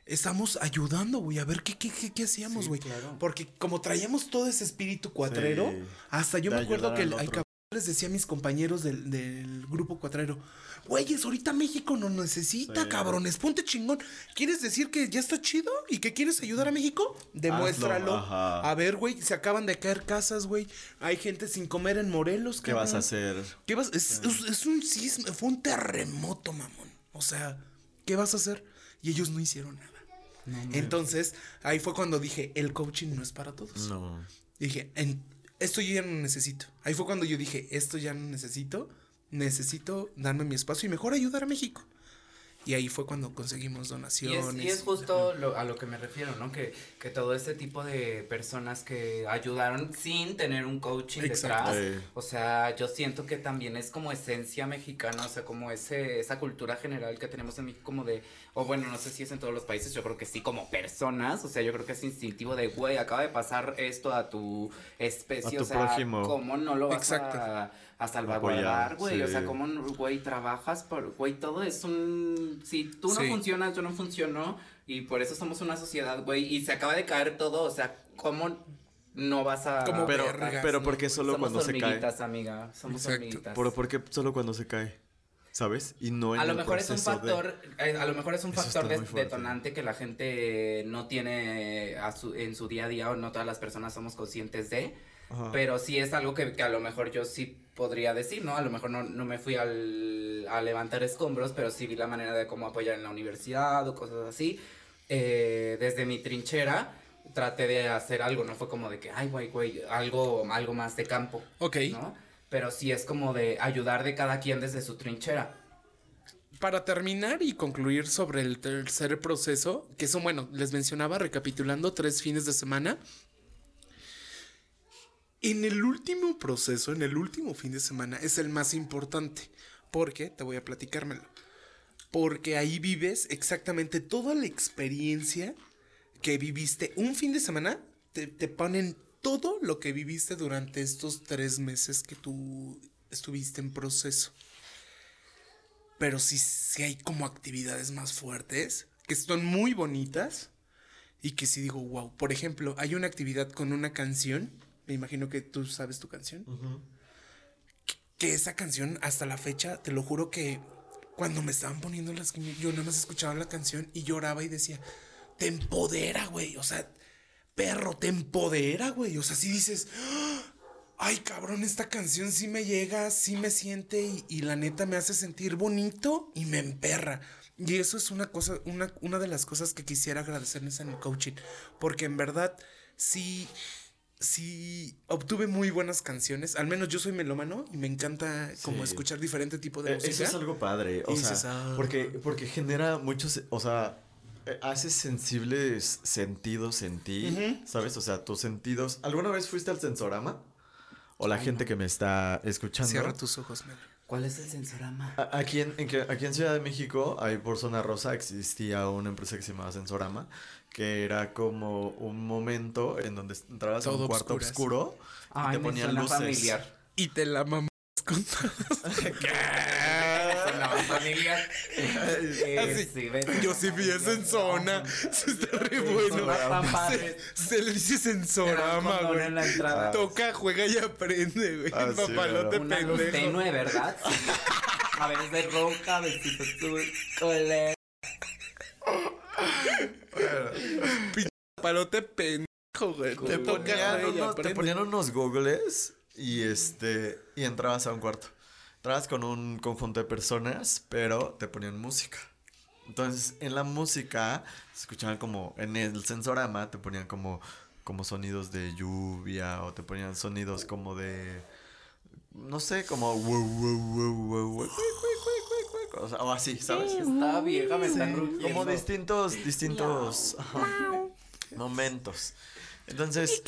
Estamos ayudando, güey, a ver qué, qué, qué, qué hacíamos, Sí, güey. claro. Porque como traíamos todo ese espíritu cuatrero, Sí, hasta yo de me acuerdo que el, les decía a mis compañeros del, del grupo cuatrero, güeyes, ahorita México nos necesita, Sí. cabrones, ponte chingón. ¿Quieres decir que ya está chido y que quieres ayudar a México? Demuéstralo. A ver, güey, se acaban de caer casas, güey. Hay gente sin comer en Morelos, ¿Qué vas a cabrón. hacer? ¿Qué vas? Es, es- es un sismo, fue un terremoto, mamón. O sea, ¿qué vas a hacer? Y ellos no hicieron nada. Entonces, ahí fue cuando dije, el coaching no es para todos. No. Dije, en, esto yo ya no necesito. Ahí fue cuando yo dije, esto ya no necesito. Necesito darme mi espacio y mejor ayudar a México. Y ahí fue cuando conseguimos Y donaciones. es, y es justo lo- a lo que me refiero, ¿no? Que, que todo este tipo de personas que ayudaron sin tener un coaching Exacto. detrás. O sea, yo siento que también es como esencia mexicana, o sea, como ese, esa cultura general que tenemos en México, como de, o bueno, no sé si es en todos los países, yo creo que sí, como personas, o sea, yo creo que es instintivo de, güey, acaba de pasar esto a tu especie, A tu o sea, prójimo. ¿cómo no lo vas Exacto. a, a salvaguardar, güey? O sea, sí. ¿cómo, no- güey, trabajas por, güey, todo es un, si tú no Sí. funcionas, yo no funciono, y por eso somos una sociedad, güey, y se acaba de caer todo, o sea, ¿cómo no vas a... Como Pero, vergas, pero porque solo somos cuando se cae. hormiguitas, amiga, somos Exacto. hormiguitas. Pero ¿por qué solo cuando se cae? ¿Sabes? Y no en A lo el mejor es un de- factor, eh, a lo mejor es un Eso factor de- detonante que la gente no tiene a su- en su día a día o no todas las personas somos conscientes de, Ajá. pero sí es algo que, que a lo mejor yo sí podría decir, ¿no? A lo mejor no, no me fui al, a levantar escombros, pero sí vi la manera de cómo apoyar en la universidad o cosas así. Eh, desde mi trinchera traté de hacer algo, no fue como de que, ay, güey, güey, algo, algo más de campo, Ok. ¿no? Pero sí es como de ayudar de cada quien desde su trinchera. Para terminar y concluir sobre el tercer proceso, que son, bueno, les mencionaba, recapitulando, tres fines de semana. En el último proceso, en el último fin de semana, es el más importante. Porque, te voy a platicármelo. Porque ahí vives exactamente toda la experiencia que viviste. Un fin de semana te, te ponen todo lo que viviste durante estos tres meses que tú estuviste en proceso. Pero sí, sí hay como actividades más fuertes, que son muy bonitas y que sí digo, wow. Por ejemplo, hay una actividad con una canción, me imagino que tú sabes tu canción, que, que esa canción hasta la fecha, te lo juro que cuando me estaban poniendo las... Yo nada más escuchaba la canción y lloraba y decía, te empodera, güey. O sea, perro, te empodera, güey. O sea, si dices, "Ah, ay, cabrón, esta canción sí me llega, sí me siente y, y la neta me hace sentir bonito y me emperra. Y eso es una cosa, una, una de las cosas que quisiera agradecerles en el coaching. Porque en verdad, sí, sí obtuve muy buenas canciones. Al menos yo soy melómano y me encanta como Sí. escuchar diferente tipo de Eh, música. Eso es algo padre. O sea, dices, "Ah". porque, porque genera muchos. O sea, eh, hace sensibles sentidos en ti. Ujú. ¿Sabes? O sea, tus sentidos. ¿Alguna vez fuiste al sensorama? O la gente que me está escuchando. Cierra tus ojos, Mel. ¿Cuál es el sensorama? A- Aquí en, en aquí en Ciudad de México, ahí por Zona Rosa, existía una empresa que se llamaba Sensorama, que era como un momento en donde entrabas en Todo un cuarto oscuro y Ay, te ponían luces. familiar. Y te la mamas con Sonaba familiar. Eh, sí. Yo sí vi esa en zona. Eso está re bueno. Se, se le dice sensorama, güey. en la entrada. Toca, juega y aprende, güey. Ah, sí, Papalote Una luz pendejo. tenue, ¿verdad? A veces de roja, a veces color. Palote pendejo, güey. Te ponían, unos, te ponían unos googles y este y entrabas a un cuarto. Entrabas con un conjunto de personas, pero te ponían música. Entonces, en la música se escuchaban como en el sensorama te ponían como como sonidos de lluvia o te ponían sonidos como de no sé, como o, así, ¿sabes? Está vieja, me están rugiendo. Como distintos, distintos momentos. Entonces,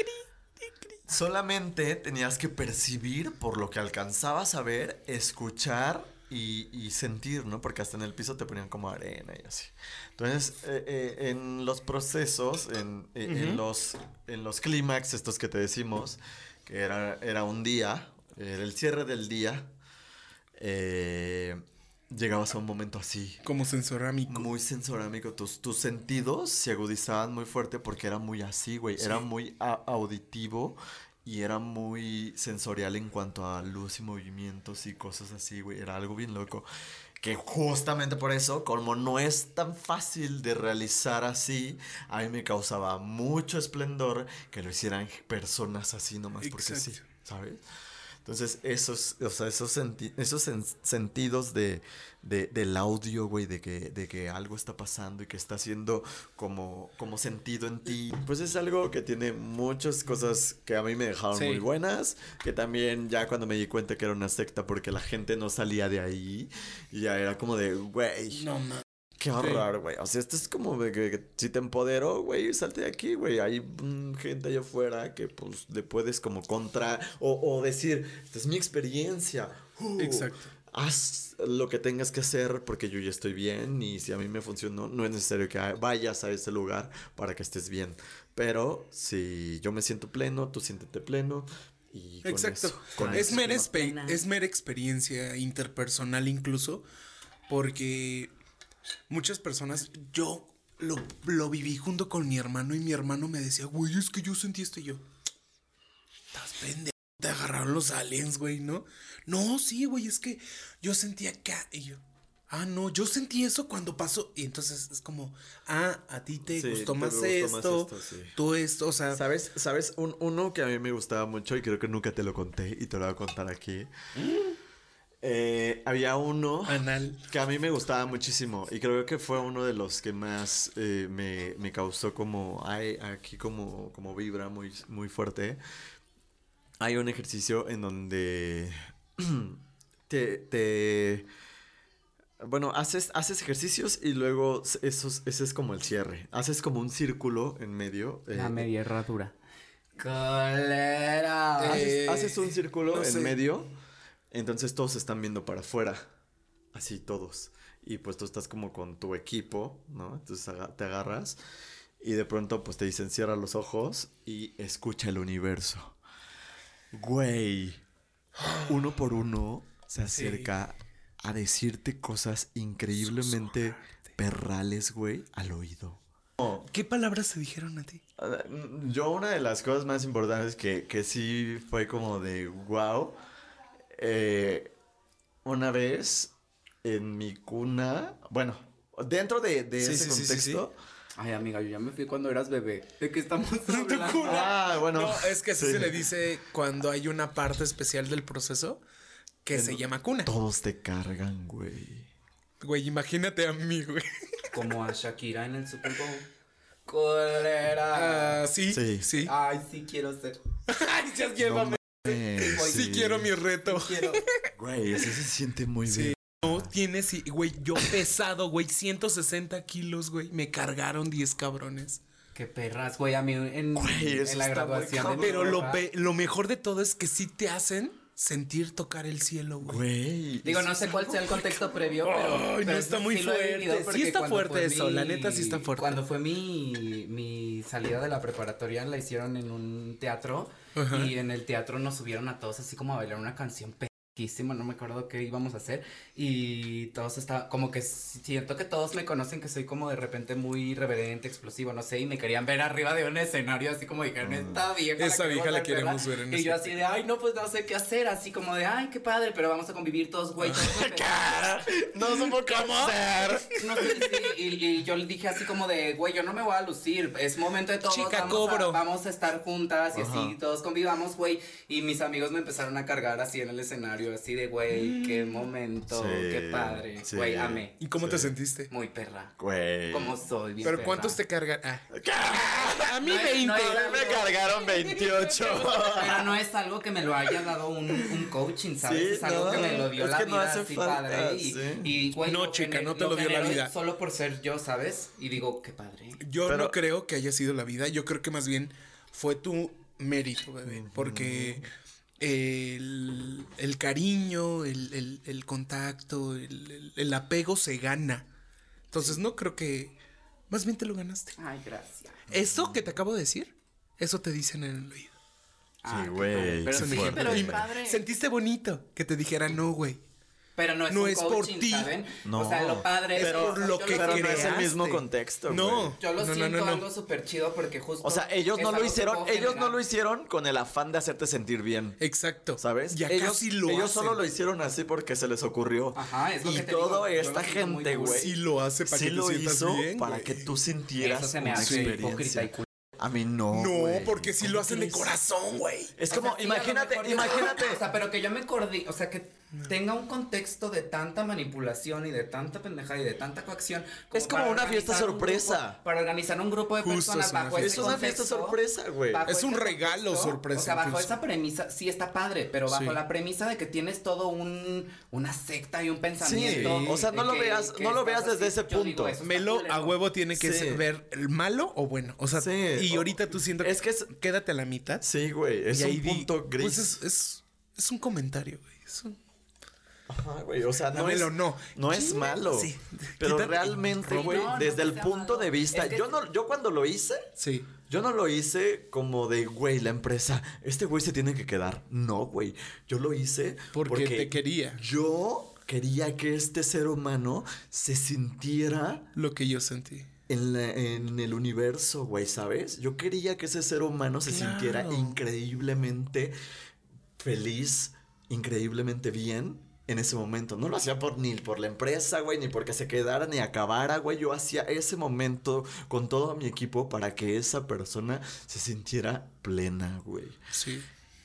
solamente tenías que percibir por lo que alcanzabas a ver, escuchar y, y sentir, ¿no? Porque hasta en el piso te ponían como arena y así. Entonces, eh, eh, en los procesos, en, eh, en Ujú. los, en los clímax, estos que te decimos, que era, era un día, era el cierre del día, eh, llegabas a un momento así, Como sensorámico. muy sensorámico. Tus, tus sentidos se agudizaban muy fuerte porque era muy así, güey. Era Sí. muy a- auditivo y era muy sensorial en cuanto a luz y movimientos y cosas así, güey. Era algo bien loco. Que justamente por eso, como no es tan fácil de realizar así, a mí me causaba mucho esplendor que lo hicieran personas así nomás porque sí, Exacto. ¿sabes? Entonces, esos, o sea, esos, senti- esos sen- sentidos de, de- del audio, güey, de que, de que algo está pasando y que está haciendo como, como sentido en ti, pues es algo que tiene muchas cosas que a mí me dejaron Sí. muy buenas, que también ya cuando me di cuenta que era una secta porque la gente no salía de ahí, ya era como de, güey, No. Qué horror, güey. O sea, esto es como de que, que si te empodero, güey, salte de aquí, güey. Hay mm, gente allá afuera que pues le puedes como contra o, o decir, esta es mi experiencia. Uh, Exacto. Haz lo que tengas que hacer porque yo ya estoy bien y si a mí me funcionó, no es necesario que vayas a ese lugar para que estés bien. Pero si yo me siento pleno, tú siéntete pleno y con Exacto. eso- con es, eso. mera es mera experiencia interpersonal incluso, porque muchas personas, yo lo, lo viví junto con mi hermano y mi hermano me decía, güey, es que yo sentí esto y yo. Estás pendejo, te agarraron los aliens, güey, ¿no? No, sí, güey, es que yo sentí acá y yo. Ah, no, yo sentí eso cuando pasó. Y entonces es como, ah, a ti te Sí, gustó te más gustó más esto, esto, sí. tú esto, o sea, ¿Sabes? ¿Sabes? Un, uno que a mí me gustaba mucho y creo que nunca te lo conté y te lo voy a contar aquí. Eh, había uno anal. que a mí me gustaba muchísimo y creo que fue uno de los que más eh, me, me causó como, ay, aquí como, como vibra muy, muy fuerte. Hay un ejercicio en donde te, te bueno, haces, haces ejercicios y luego esos, ese es como el cierre. Haces como un círculo en medio. eh, La media herradura. Colera. Haces, haces un círculo no en sé. medio, entonces todos están viendo para afuera, así todos. Y pues tú estás como con tu equipo, ¿no? Entonces aga- te agarras y de pronto pues te dicen cierra los ojos y escucha el universo. Güey, uno por uno se Sí. acerca a decirte cosas increíblemente perrales, güey, al oído. ¿Qué palabras se dijeron a ti? Yo una de las cosas más importantes que, que sí fue como de wow, una vez en mi cuna, bueno, dentro de, de Sí, ese sí, sí, sí, contexto, Ay, amiga, yo ya me fui cuando eras bebé. ¿De qué estamos hablando? ah, bueno, No, es que así sí. se le dice cuando hay una parte especial del proceso que se llama cuna. todos te cargan, güey. Güey, imagínate a mí, güey. Como a Shakira en el Super Bowl. Colera. Ah, sí, Sí. sí. Ay, sí quiero ser. Ay, ya llévame. Eh, sí. quiero mi reto. Quiero. Güey, así se siente muy Sí. bien. No, tienes, sí, güey, yo pesado, güey, 160 kilos, güey. Me cargaron 10 cabrones. Qué perras, güey. A mí en, Güey, eso en la está graduación cabrón. mi Pero lo, lo mejor de todo es que sí te hacen sentir tocar el cielo, güey. Güey. Digo, no sé cuál sea el contexto previo, pero. Ay, no pero está eso muy sí fuerte. Sí está fuerte fue eso, la neta sí está fuerte. Cuando fue mi, mi salida de la preparatoria, la hicieron en un teatro. Y en el teatro nos subieron a todos así como a bailar una canción no me acuerdo qué íbamos a hacer y todos estaban, como que siento que todos me conocen que soy como de repente muy irreverente, explosivo, no sé, y me querían ver arriba de un escenario así como dijeron, mm. esta vieja. Esa vieja la queremos ver en Y yo así de, ay, no, pues no sé qué hacer, así como de, ay, qué padre, pero vamos a convivir todos, güey. no supo cómo hacer. No sé, sí, y, yo le dije así como de, güey, yo no me voy a lucir, es momento de todos, Chica, vamos, cobro. A, vamos a estar juntas y así, todos convivamos, güey, y mis amigos me empezaron a cargar así en el escenario así de, güey, qué mm. momento, qué padre. Güey, amé. ¿Y cómo te sentiste? Muy perra. Güey. ¿Cómo soy? Bien ¿Pero cuántos te cargan? Ah. A mí 20. me cargaron 28. Pero no es algo que me lo haya dado un, un coaching, ¿sabes? es algo que me lo dio la vida así padre. Y, güey, no, chica, no te lo, dio la vida. Solo por ser yo, ¿sabes? Y digo, qué padre. Yo no creo que haya sido la vida. Yo creo que más bien fue tu mérito, bebé. Porque el, cariño, el, contacto, el, apego se gana. Entonces no creo que... Más bien te lo ganaste. Ay, gracias. Eso que te acabo de decir, eso te dicen en el oído. Sí, güey. Pero, padre. Sentiste bonito que te dijera no, güey. Pero no es, no es por ti. ¿saben? No. O sea, lo padre es por lo que pero no es el mismo contexto. No. Yo lo siento algo súper chido porque justo. O sea, ellos no lo hicieron, ellos no lo hicieron con el afán de hacerte sentir bien. Exacto. ¿Sabes? Ya ellos, casi lo Ellos solo lo hicieron así porque se les ocurrió. Ajá, es lo y que te todo esta gente, güey. Sí lo hace para que te sientas hizo bien. Para que tú sintieras Eso se me hace experiencia. A mí no. No, porque sí lo hacen de corazón, güey. Es como, imagínate, imagínate. O sea, pero que yo me acordé, o sea, que tenga un contexto de tanta manipulación y de tanta pendejada y de tanta coacción. es como una fiesta sorpresa. para organizar un grupo de personas bajo ese Es una fiesta sorpresa, güey. Es un regalo sorpresa. O sea, bajo esa premisa, sí está padre, pero bajo la premisa de que tienes todo un una secta y un pensamiento. Sí. O sea, no lo veas, no lo veas desde ese punto. Melo a huevo tiene que ver el malo o bueno. O sea, y ahorita tú siento es que quédate a la mitad. Sí, güey. Es un punto gris. Pues es, es, es un comentario, güey. Es un Ajá, güey, o sea, no es, no. no es malo. Sí. Pero realmente, güey, desde el punto de vista, yo no, yo cuando lo hice, sí. Yo no lo hice como de, güey, la empresa, este güey se tiene que quedar. No, güey. Yo lo hice porque, te quería. Yo quería que este ser humano se sintiera lo que yo sentí. En, en el universo, güey, ¿sabes? Yo quería que ese ser humano se sintiera increíblemente feliz, increíblemente bien en ese momento. No lo hacía por ni por la empresa, güey, ni porque se quedara ni acabara, güey. Yo hacía ese momento con todo mi equipo para que esa persona se sintiera plena, güey. Sí.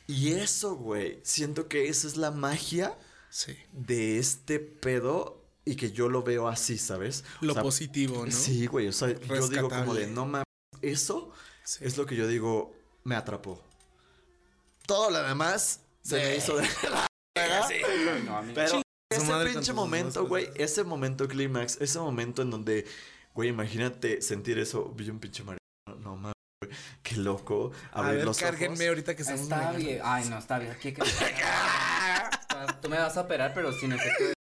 Y eso, güey, siento que esa es la magia sí. de este pedo y que yo lo veo así, ¿sabes? Lo positivo, ¿no? Sí, güey, o sea, yo digo como de no mames, eso es lo que yo digo, me atrapó. Todo lo demás se me hizo de pero ese pinche momento, güey, ese momento clímax, ese momento en donde, güey, imagínate sentir eso, vi un pinche marido, no mames. Qué loco. A, ver, los cárguenme ahorita que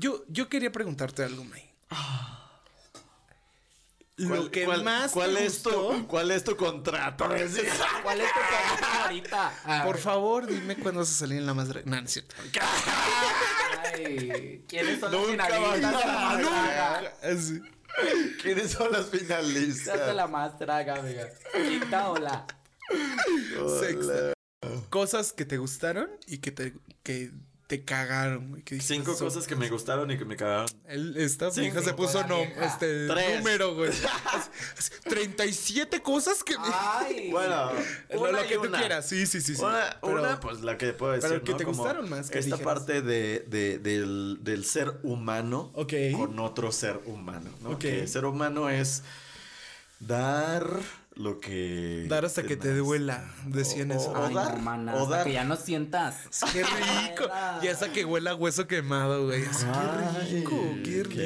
Yo, yo quería preguntarte algo, May. Lo que más ¿cuál es tu ¿Cuál es tu contrato? ¿Cuál es tu contrato ahorita? Por favor, dime cuándo vas a salir en la más No, no es cierto. Ay, ¿quiénes son los finalistas? Nunca. ¿Quiénes son los finalistas? de la más draga, amiga. Quinta ola. Sexta. Cosas que te gustaron y que te que te cagaron, güey. Cinco cosas que me gustaron y que me cagaron. Él, esta vieja se puso no, este número, güey. 37 cosas que Ay. bueno, lo, que tú quieras. Sí, sí, sí. sí. Una, una, pues la que puedo decir. Pero que te gustaron más. Que esta parte de, de, del, del, ser humano okay. con otro ser humano, ¿no? Que ser humano es dar lo que. Dar hasta que te duela, decían eso. O, dar, o dar. que ya no sientas. Qué rico. y hasta que huela hueso quemado, güey. qué rico, qué rico.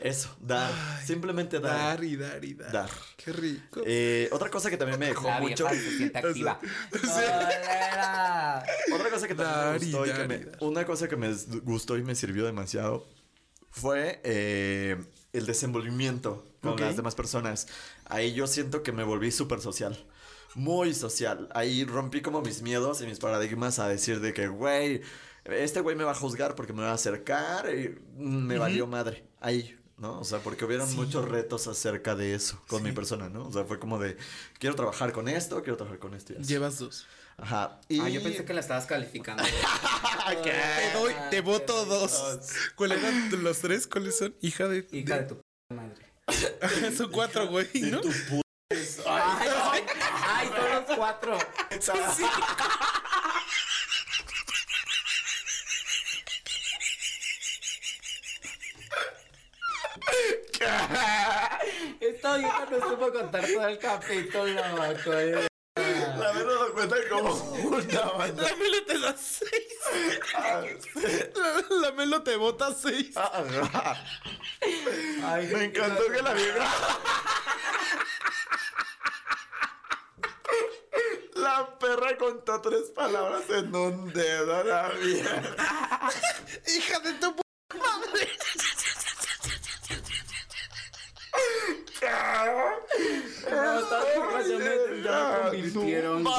Eso, dar. Simplemente dar. Dar y dar y dar. Dar. Qué rico. Eh, otra cosa que también me dejó mucho. Activa. otra cosa que también me gustó y, que me, una cosa que me gustó y me sirvió demasiado fue eh, el desenvolvimiento con las demás personas. Ahí yo siento que me volví súper social. muy social. Ahí rompí como mis miedos y mis paradigmas a decir de que, güey, este güey me va a juzgar porque me va a acercar y me valió madre. Ahí, ¿no? O sea, porque hubieron muchos retos acerca de eso con mi persona, ¿no? O sea, fue como de, quiero trabajar con esto, quiero trabajar con esto y así. Llevas dos. Ajá. Y... Ah, yo pensé que la estabas calificando. Te doy, te voto dos. ¿Cuáles eran los tres? ¿Cuáles son? Hija de. Hija de tu madre. Son cuatro, güey, ¿no? Ay, ay, ay, son los cuatro. Sí. Esta vieja no supo contar todo el capítulo. La verdad lo cuenta como una banda. La Melo te da seis. La, la Melo te bota seis. Ajá. Me encantó que la vieja. La perra contó tres palabras en un dedo a la mierda. Hija de tu p madre. No, estas viejas ya convirtieron. no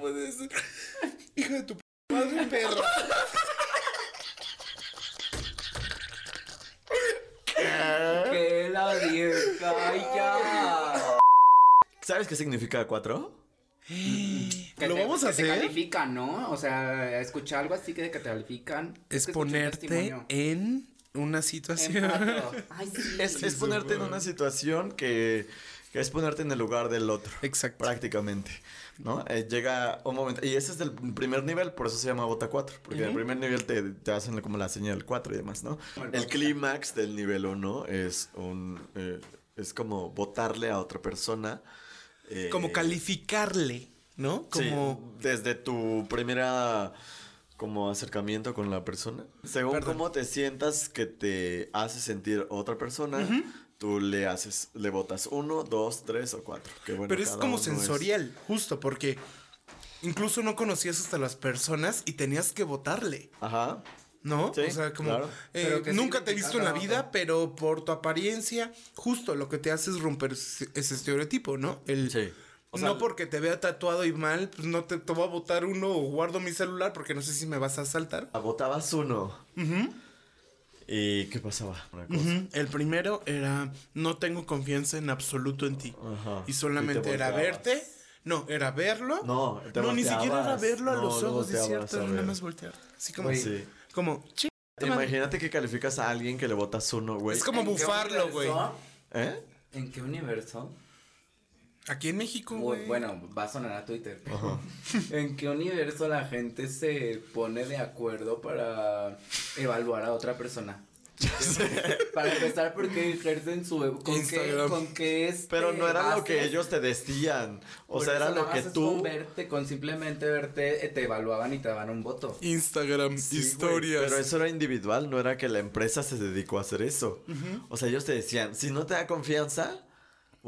puede ser. Hija de tu p madre, perra. Que la vieja, ay, ya. ¿Sabes qué significa cuatro? Que ¿Lo te- vamos a que te hacer? califican, ¿no? O sea, escuchar algo así que te califican. Es ponerte en una En situación. cuatro. Ay, sí. Es, es ponerte en una situación que, que es ponerte en el lugar del otro. Exacto. Prácticamente. ¿No? Eh, llega un momento. Y ese es el primer nivel, por eso se llama bota 4. Porque en el primer nivel te, te hacen como la señal 4 y demás, ¿no? El clímax del nivel 1 es un. eh, es como votarle a otra persona. eh, Como calificarle, ¿no? Sí, Como. desde tu primera como acercamiento con la persona. Según Perdón. cómo te sientas que te hace sentir otra persona, tú le haces, le votas uno, dos, tres o cuatro. que bueno, Pero es como sensorial, justo, porque incluso no conocías hasta las personas y tenías que votarle, Ajá. ¿no? Sí, o sea, como claro. eh, ¿qué nunca te he visto en la vida, pero por tu apariencia, justo lo que te hace es romper ese ese estereotipo, ¿no? El, Sí. O sea, no porque te vea tatuado y mal, pues no te, te voy a votar uno o guardo mi celular porque no sé si me vas a asaltar. votabas uno. ¿Y qué pasaba? Una cosa. El primero era no tengo confianza en absoluto en ti. Ajá. Y solamente Y era verte. No, era verlo. No, te no ni siquiera era verlo a No, los ojos, es cierto, era nada más voltear. Así como. Sí. como. Imagínate que calificas a alguien que le votas uno, güey. Es como ¿En qué bufarlo, güey. ¿Eh? ¿En qué universo? Aquí en México, güey. Bueno, va a sonar a Twitter. ¿En qué universo la gente se pone de acuerdo para evaluar a otra persona? Para empezar, porque ejercen su... ¿Con qué, Instagram. con qué este Pero no era lo que ellos te decían. O Por sea, era lo que tú. Con verte, con simplemente verte, eh, te evaluaban y te daban un voto. Instagram, Sí, historias. pero eso era individual, no era que la empresa se dedicó a hacer eso. O sea, ellos te decían, si no te da confianza,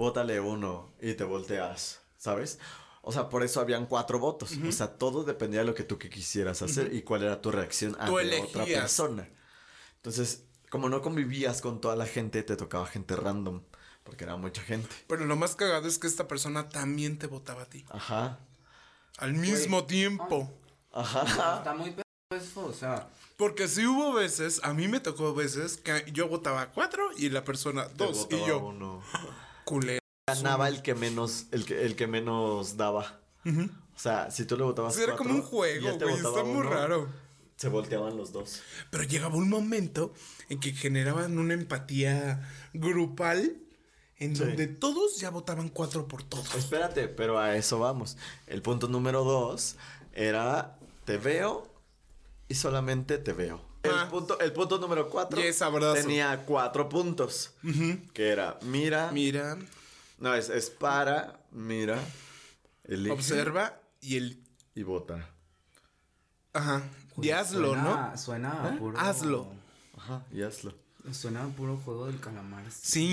bótale uno y te volteas, ¿sabes? O sea, por eso habían cuatro votos. O sea, todo dependía de lo que tú que quisieras hacer y cuál era tu reacción ante otra persona. Entonces, como no convivías con toda la gente, te tocaba gente random, porque era mucha gente. Pero lo más cagado es que esta persona también te votaba a ti. Ajá. Al mismo tiempo. Ajá. Está muy eso, o sea... Porque si hubo veces, a mí me tocó veces que yo votaba cuatro y la persona Te dos. Y yo, uno. Culero. ganaba el que menos, el que, el que menos daba. O sea, si tú le votabas Era como un juego, güey. Está muy uno, raro. Se volteaban los dos. Pero llegaba un momento en que generaban una empatía grupal en Sí. donde todos ya votaban cuatro por todos. Espérate, pero a eso vamos. El punto número dos era te veo y solamente te veo. El, punto, el punto número cuatro Y es sabroso. tenía cuatro puntos. Que era mira. Mira, no, es, es para, mira, elige observa y el. y vota. Ajá. Y hazlo, ¿no? Suena, a puro... Hazlo. Ajá, y hazlo. Suena a puro juego del calamar. Sí.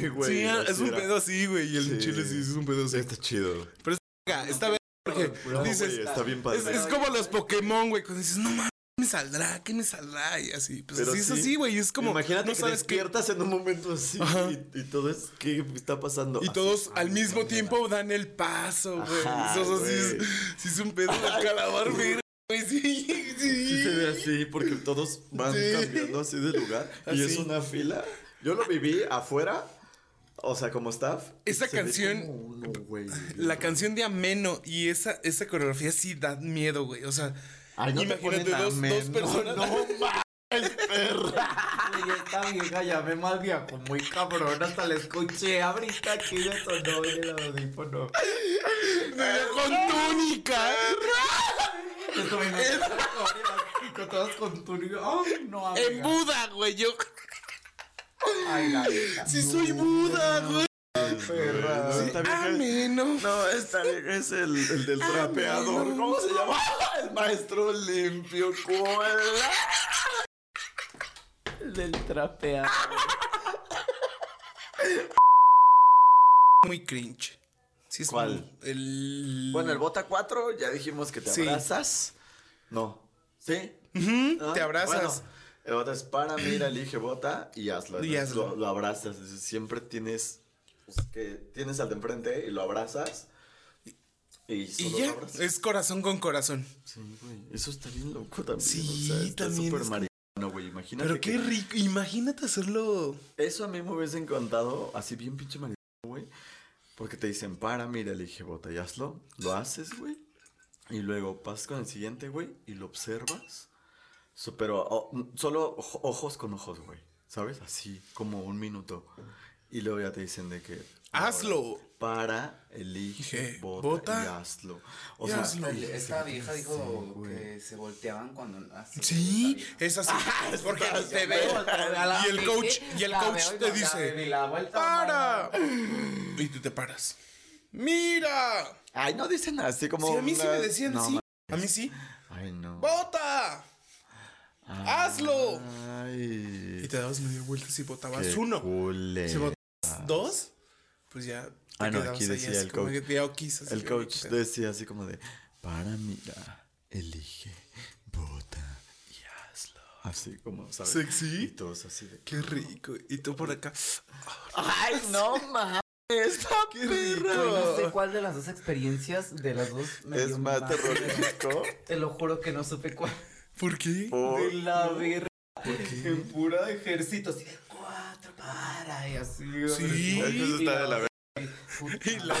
Ay, güey, sí, es un pedo así, güey. Y el Sí. chile sí es un pedo así. Está chido. Pero es. Está bien porque No, dices. güey, está bien padre. Es, es como los Pokémon, güey. Cuando dices, no mames, me saldrá? ¿Qué me saldrá? Y así, pues Pero así es sí, así, güey. Es como, Imagínate no que sabes despiertas en un momento así y, y todo es. ¿Qué está pasando? Y todos al mismo tiempo dan el paso, güey. Eso sí es, sí es un pedo de calabar, güey. Sí, sí. Sí se ve así porque todos van Sí. cambiando así de lugar y es una fila. Yo lo viví afuera, o sea, como staff. Esa canción- uno. La canción de Ameno y esa, esa coreografía sí da miedo, güey. O sea, Ay, no te imagínate ponen dos, dos personas. No, mames, perra. Oye, esta vieja ya me mal viajó muy cabrón. Hasta la escuché ahorita aquí me sonó en el audífono. con túnica. Esto me imagino con todos con tu Ay, no, amiga. En Buda, güey. Yo Ay, la vieja. sí soy Buda, güey. Perra. No, vieja- Ameno. No, esta vieja es el, el del trapeador. ¿Cómo se llama? El maestro limpio cola. Del trapeador. Muy cringe. Sí es ¿Cuál? muy- El... Bueno, el bota 4, ya dijimos que te Sí. abrazas. No. ¿Sí? ¿Ah? te abrazas. Bueno, el bota es para, mira, elige bota y hazlo. Y Entonces, hazlo. Lo, lo abrazas. Siempre tienes pues, que tienes al de enfrente y lo abrazas. Y, Y solo ya, lo abrazas. es corazón con corazón. Sí, güey. Eso está bien loco también. Sí, o sea, está también súper es marihuano, güey. Imagínate. Pero que- qué rico. Imagínate hacerlo. Eso a mí me hubiese encantado, así bien pinche marihuana, güey. Porque te dicen, para, mira, elige bota y hazlo. Lo haces, güey. Y luego pasas con el siguiente, güey, y lo observas. So- pero oh, solo ojo- ojos con ojos, güey. ¿Sabes? Así, como un minuto. Y luego ya te dicen de que... Hazlo. Para, elige, bota y hazlo. O y sea, hazlo. Esta vieja dijo que se volteaban cuando. así, Sí, es así. Porque te ve. La Y el coach, y el coach veo te dice, veo y la vuelta, ¡Para! Y tú te paras. ¡Mira! Ay, no dicen así como... Sí, a mí sí me decían No, sí. A mí sí. Ay, no. ¡Bota! ¡Hazlo! Ay. Y te dabas media vuelta si botabas Qué uno. Si botabas dos, pues ya. Ah, no, aquí ahí decía así el como coach. que oquis, El coach decía así como de, para mira, elige, vota y hazlo. Así como, ¿sabes? Sexy. Y todos así de... Qué rico. Y tú por acá. ¡Ay, no mames! ¡Está Qué rico. No sé cuál de las dos experiencias de las dos me Es dio más terrorífico. Te lo juro que no supe cuál. ¿Por qué? Por- De la verga. En pura ejército, así para y así. Sí. Es que eso está de la verga. Y la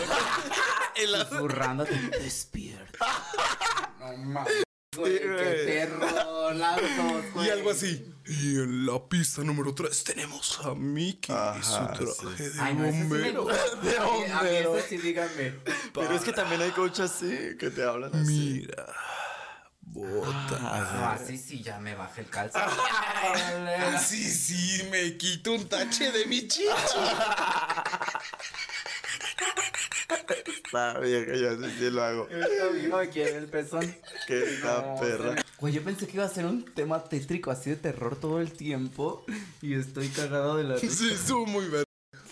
y la- Susurrándote, despierta. No mames. Güey, Sí, qué güey. perro, las dos, güey. Y algo así. Y en la pista número 3 tenemos a Mickey y su traje sí. de Ay, no, sí me bombero. De A mí- A mí sí, díganme. Pero es que también hay coaches así, que te hablan así. Mira. Bota. No, así sí ya me bajé el calzón. Así sí, me quito un tache de mi chicha. Está que yo sí, sí lo hago. Vieja el pezón. Esta No, perra. Güey, yo pensé que iba a ser un tema tétrico así de terror todo el tiempo. Y estoy cagado de la risa. Sí, estuvo muy ver.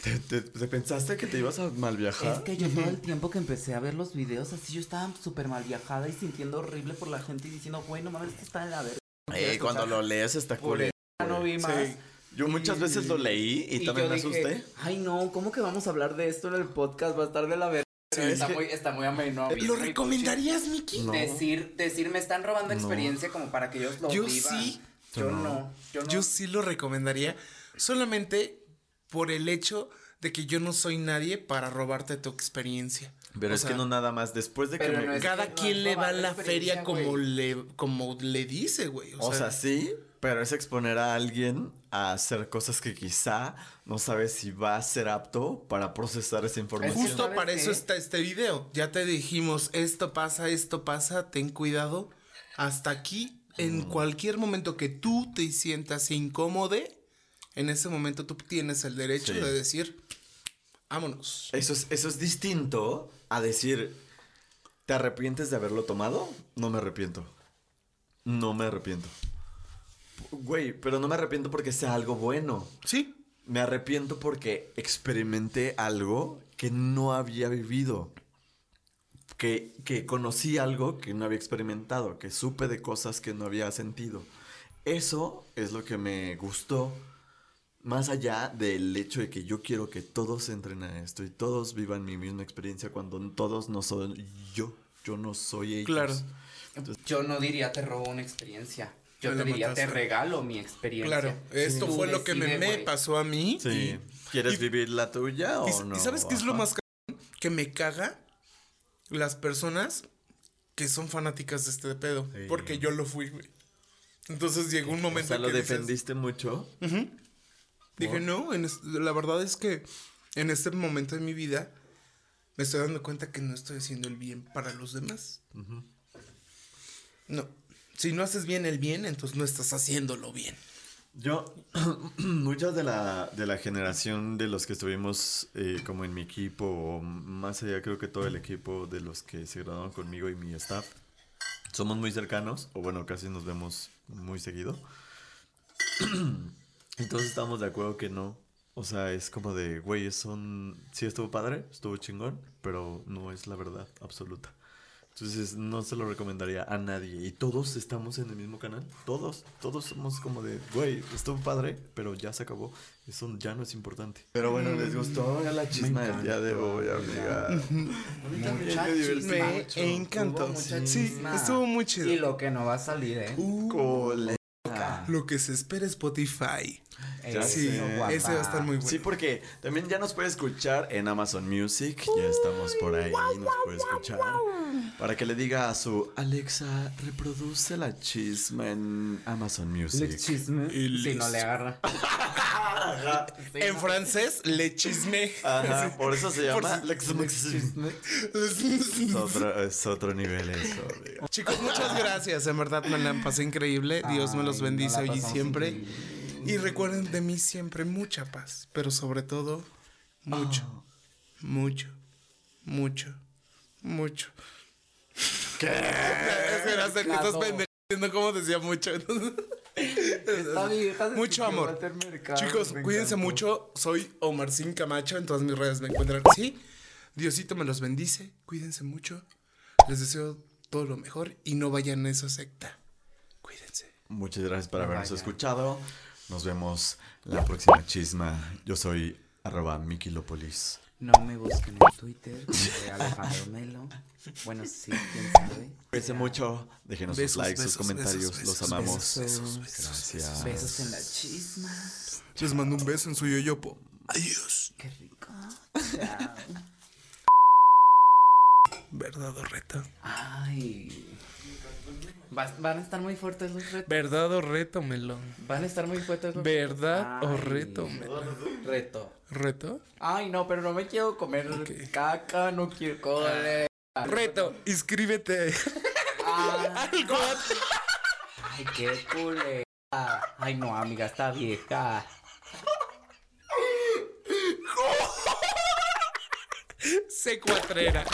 ¿Te, te- te pensaste que te ibas a mal Es viajar? que yo todo el tiempo que empecé a ver los videos así, yo estaba súper mal viajada y sintiendo horrible por la gente y diciendo, güey, no mames, esto está de la verga. Quiero Eh, cuando escuchar". lo lees está cool. no vi más. Sí. Yo muchas veces lo leí y, también me dije, asusté. Ay, no, ¿cómo que vamos a hablar de esto en el podcast? Va a estar de la verga. Es está, muy, está muy ameno. ¿Lo recomendarías, Mickey? No. Decir, decir, me están robando No. experiencia como para que ellos lo Yo vivan. sí. Yo No. no. Yo no. Yo sí lo recomendaría solamente por el hecho de que yo no soy nadie para robarte tu experiencia. Pero O es sea, que no nada más. Después de que me. no Cada que no quien es le va a la feria como güey. le, como le dice, güey. O sea, sí, pero es exponer a alguien a hacer cosas que quizá no sabes si va a ser apto para procesar esa información. Justo ¿Sabes para eso está este video. Ya te dijimos, esto pasa, esto pasa, ten cuidado. Hasta aquí, en cualquier momento que tú te sientas incómodo, en ese momento tú tienes el derecho Sí. de decir, vámonos. Eso es, eso es distinto a decir, ¿te arrepientes de haberlo tomado? No me arrepiento. No me arrepiento. Güey, pero no me arrepiento porque sea algo bueno. Sí, Me arrepiento porque experimenté algo que no había vivido. que, que conocí algo que no había experimentado, que supe de cosas que no había sentido. Eso es lo que me gustó. Más allá del hecho de que yo quiero que todos entren a esto y todos vivan mi misma experiencia cuando todos no son yo. Yo no soy ellos. Claro. Yo no diría te robo una experiencia. Yo te diría mataste. te regalo mi experiencia. Claro, esto fue lo que me, pasó a mí. Sí. y- ¿Quieres y- vivir la tuya o y, no? y ¿sabes qué es lo más? Que me caga las personas que son fanáticas de este pedo. Sí. Porque yo lo fui, güey. Entonces llegó un O momento sea, en lo que dices- defendiste mucho. Dije, no, en la verdad es que en este momento de mi vida me estoy dando cuenta que no estoy haciendo el bien para los demás. No. Si no haces bien el bien, entonces no estás haciéndolo bien. Yo, muchas de la, de la generación de los que estuvimos eh, como en mi equipo, o más allá creo que todo el equipo de los que se graduaron conmigo y mi staff, somos muy cercanos, o bueno, casi nos vemos muy seguido. Entonces estamos de acuerdo que no. O sea, es como de, güey, son... Sí estuvo padre, estuvo chingón, pero no es la verdad absoluta. Entonces no se lo recomendaría a nadie. Y todos estamos en el mismo canal. Todos, todos somos como de, güey, estuvo padre, pero ya se acabó. Eso ya no es importante. Pero bueno, les gustó la chisma del día de hoy, amiga. Mucha chisma. Me encantó. Sí, estuvo muy chido. Y lo que no va a salir, ¿eh? Cole. Lo que se espera Spotify. Sí, ese va a estar muy bueno. Sí, porque también ya nos puede escuchar en Amazon Music. Ya estamos por ahí, nos puede escuchar. Para que le diga a su Alexa, reproduce la chisma en Amazon Music. Le chisme. Y Si no le agarra. Sí, En ¿no? francés, le chisme. Ajá, por eso se llama Lex Es otro, es otro nivel eso, amiga. Chicos, muchas gracias. En verdad me la pasé increíble. Dios me los bendice hoy y siempre. increíble. Y recuerden de mí siempre mucha paz. Pero sobre todo, mucho, mucho, mucho, mucho. ¿Qué? Es que era hacer que estás Claro. pendejando como decía mucho. Vieja se Mucho amor. hacer mercado, Chicos, me cuídense encantó. mucho. Soy Omarcín Camacho. En todas mis redes me encuentran así. Diosito me los bendice. Cuídense mucho. Les deseo todo lo mejor y no vayan a esa secta. Cuídense. Muchas gracias por No habernos vaya. escuchado. Nos vemos la próxima chisma. Yo soy arroba Mikilopolis. No me busquen en Twitter. Soy Alejandro Melo. Bueno, sí, quién sabe. Cuídense mucho. Déjenos sus Besos, likes, sus comentarios. besos, Los amamos. besos, besos, Gracias. Besos en la chisma. Les mando un beso en su yoyopo. Adiós. Qué rico. Chao. Verdad o reto. Ay. Va- van a estar muy fuertes los retos. Verdad o reto, melón. Van a estar muy fuertes los Verdad o Ay. reto, melón. Reto. ¿Reto? Ay, no, pero no me quiero comer caca, no quiero comer. Reto, inscríbete Ah, al ay, qué culera. Ay, no, amiga, está vieja. C4era.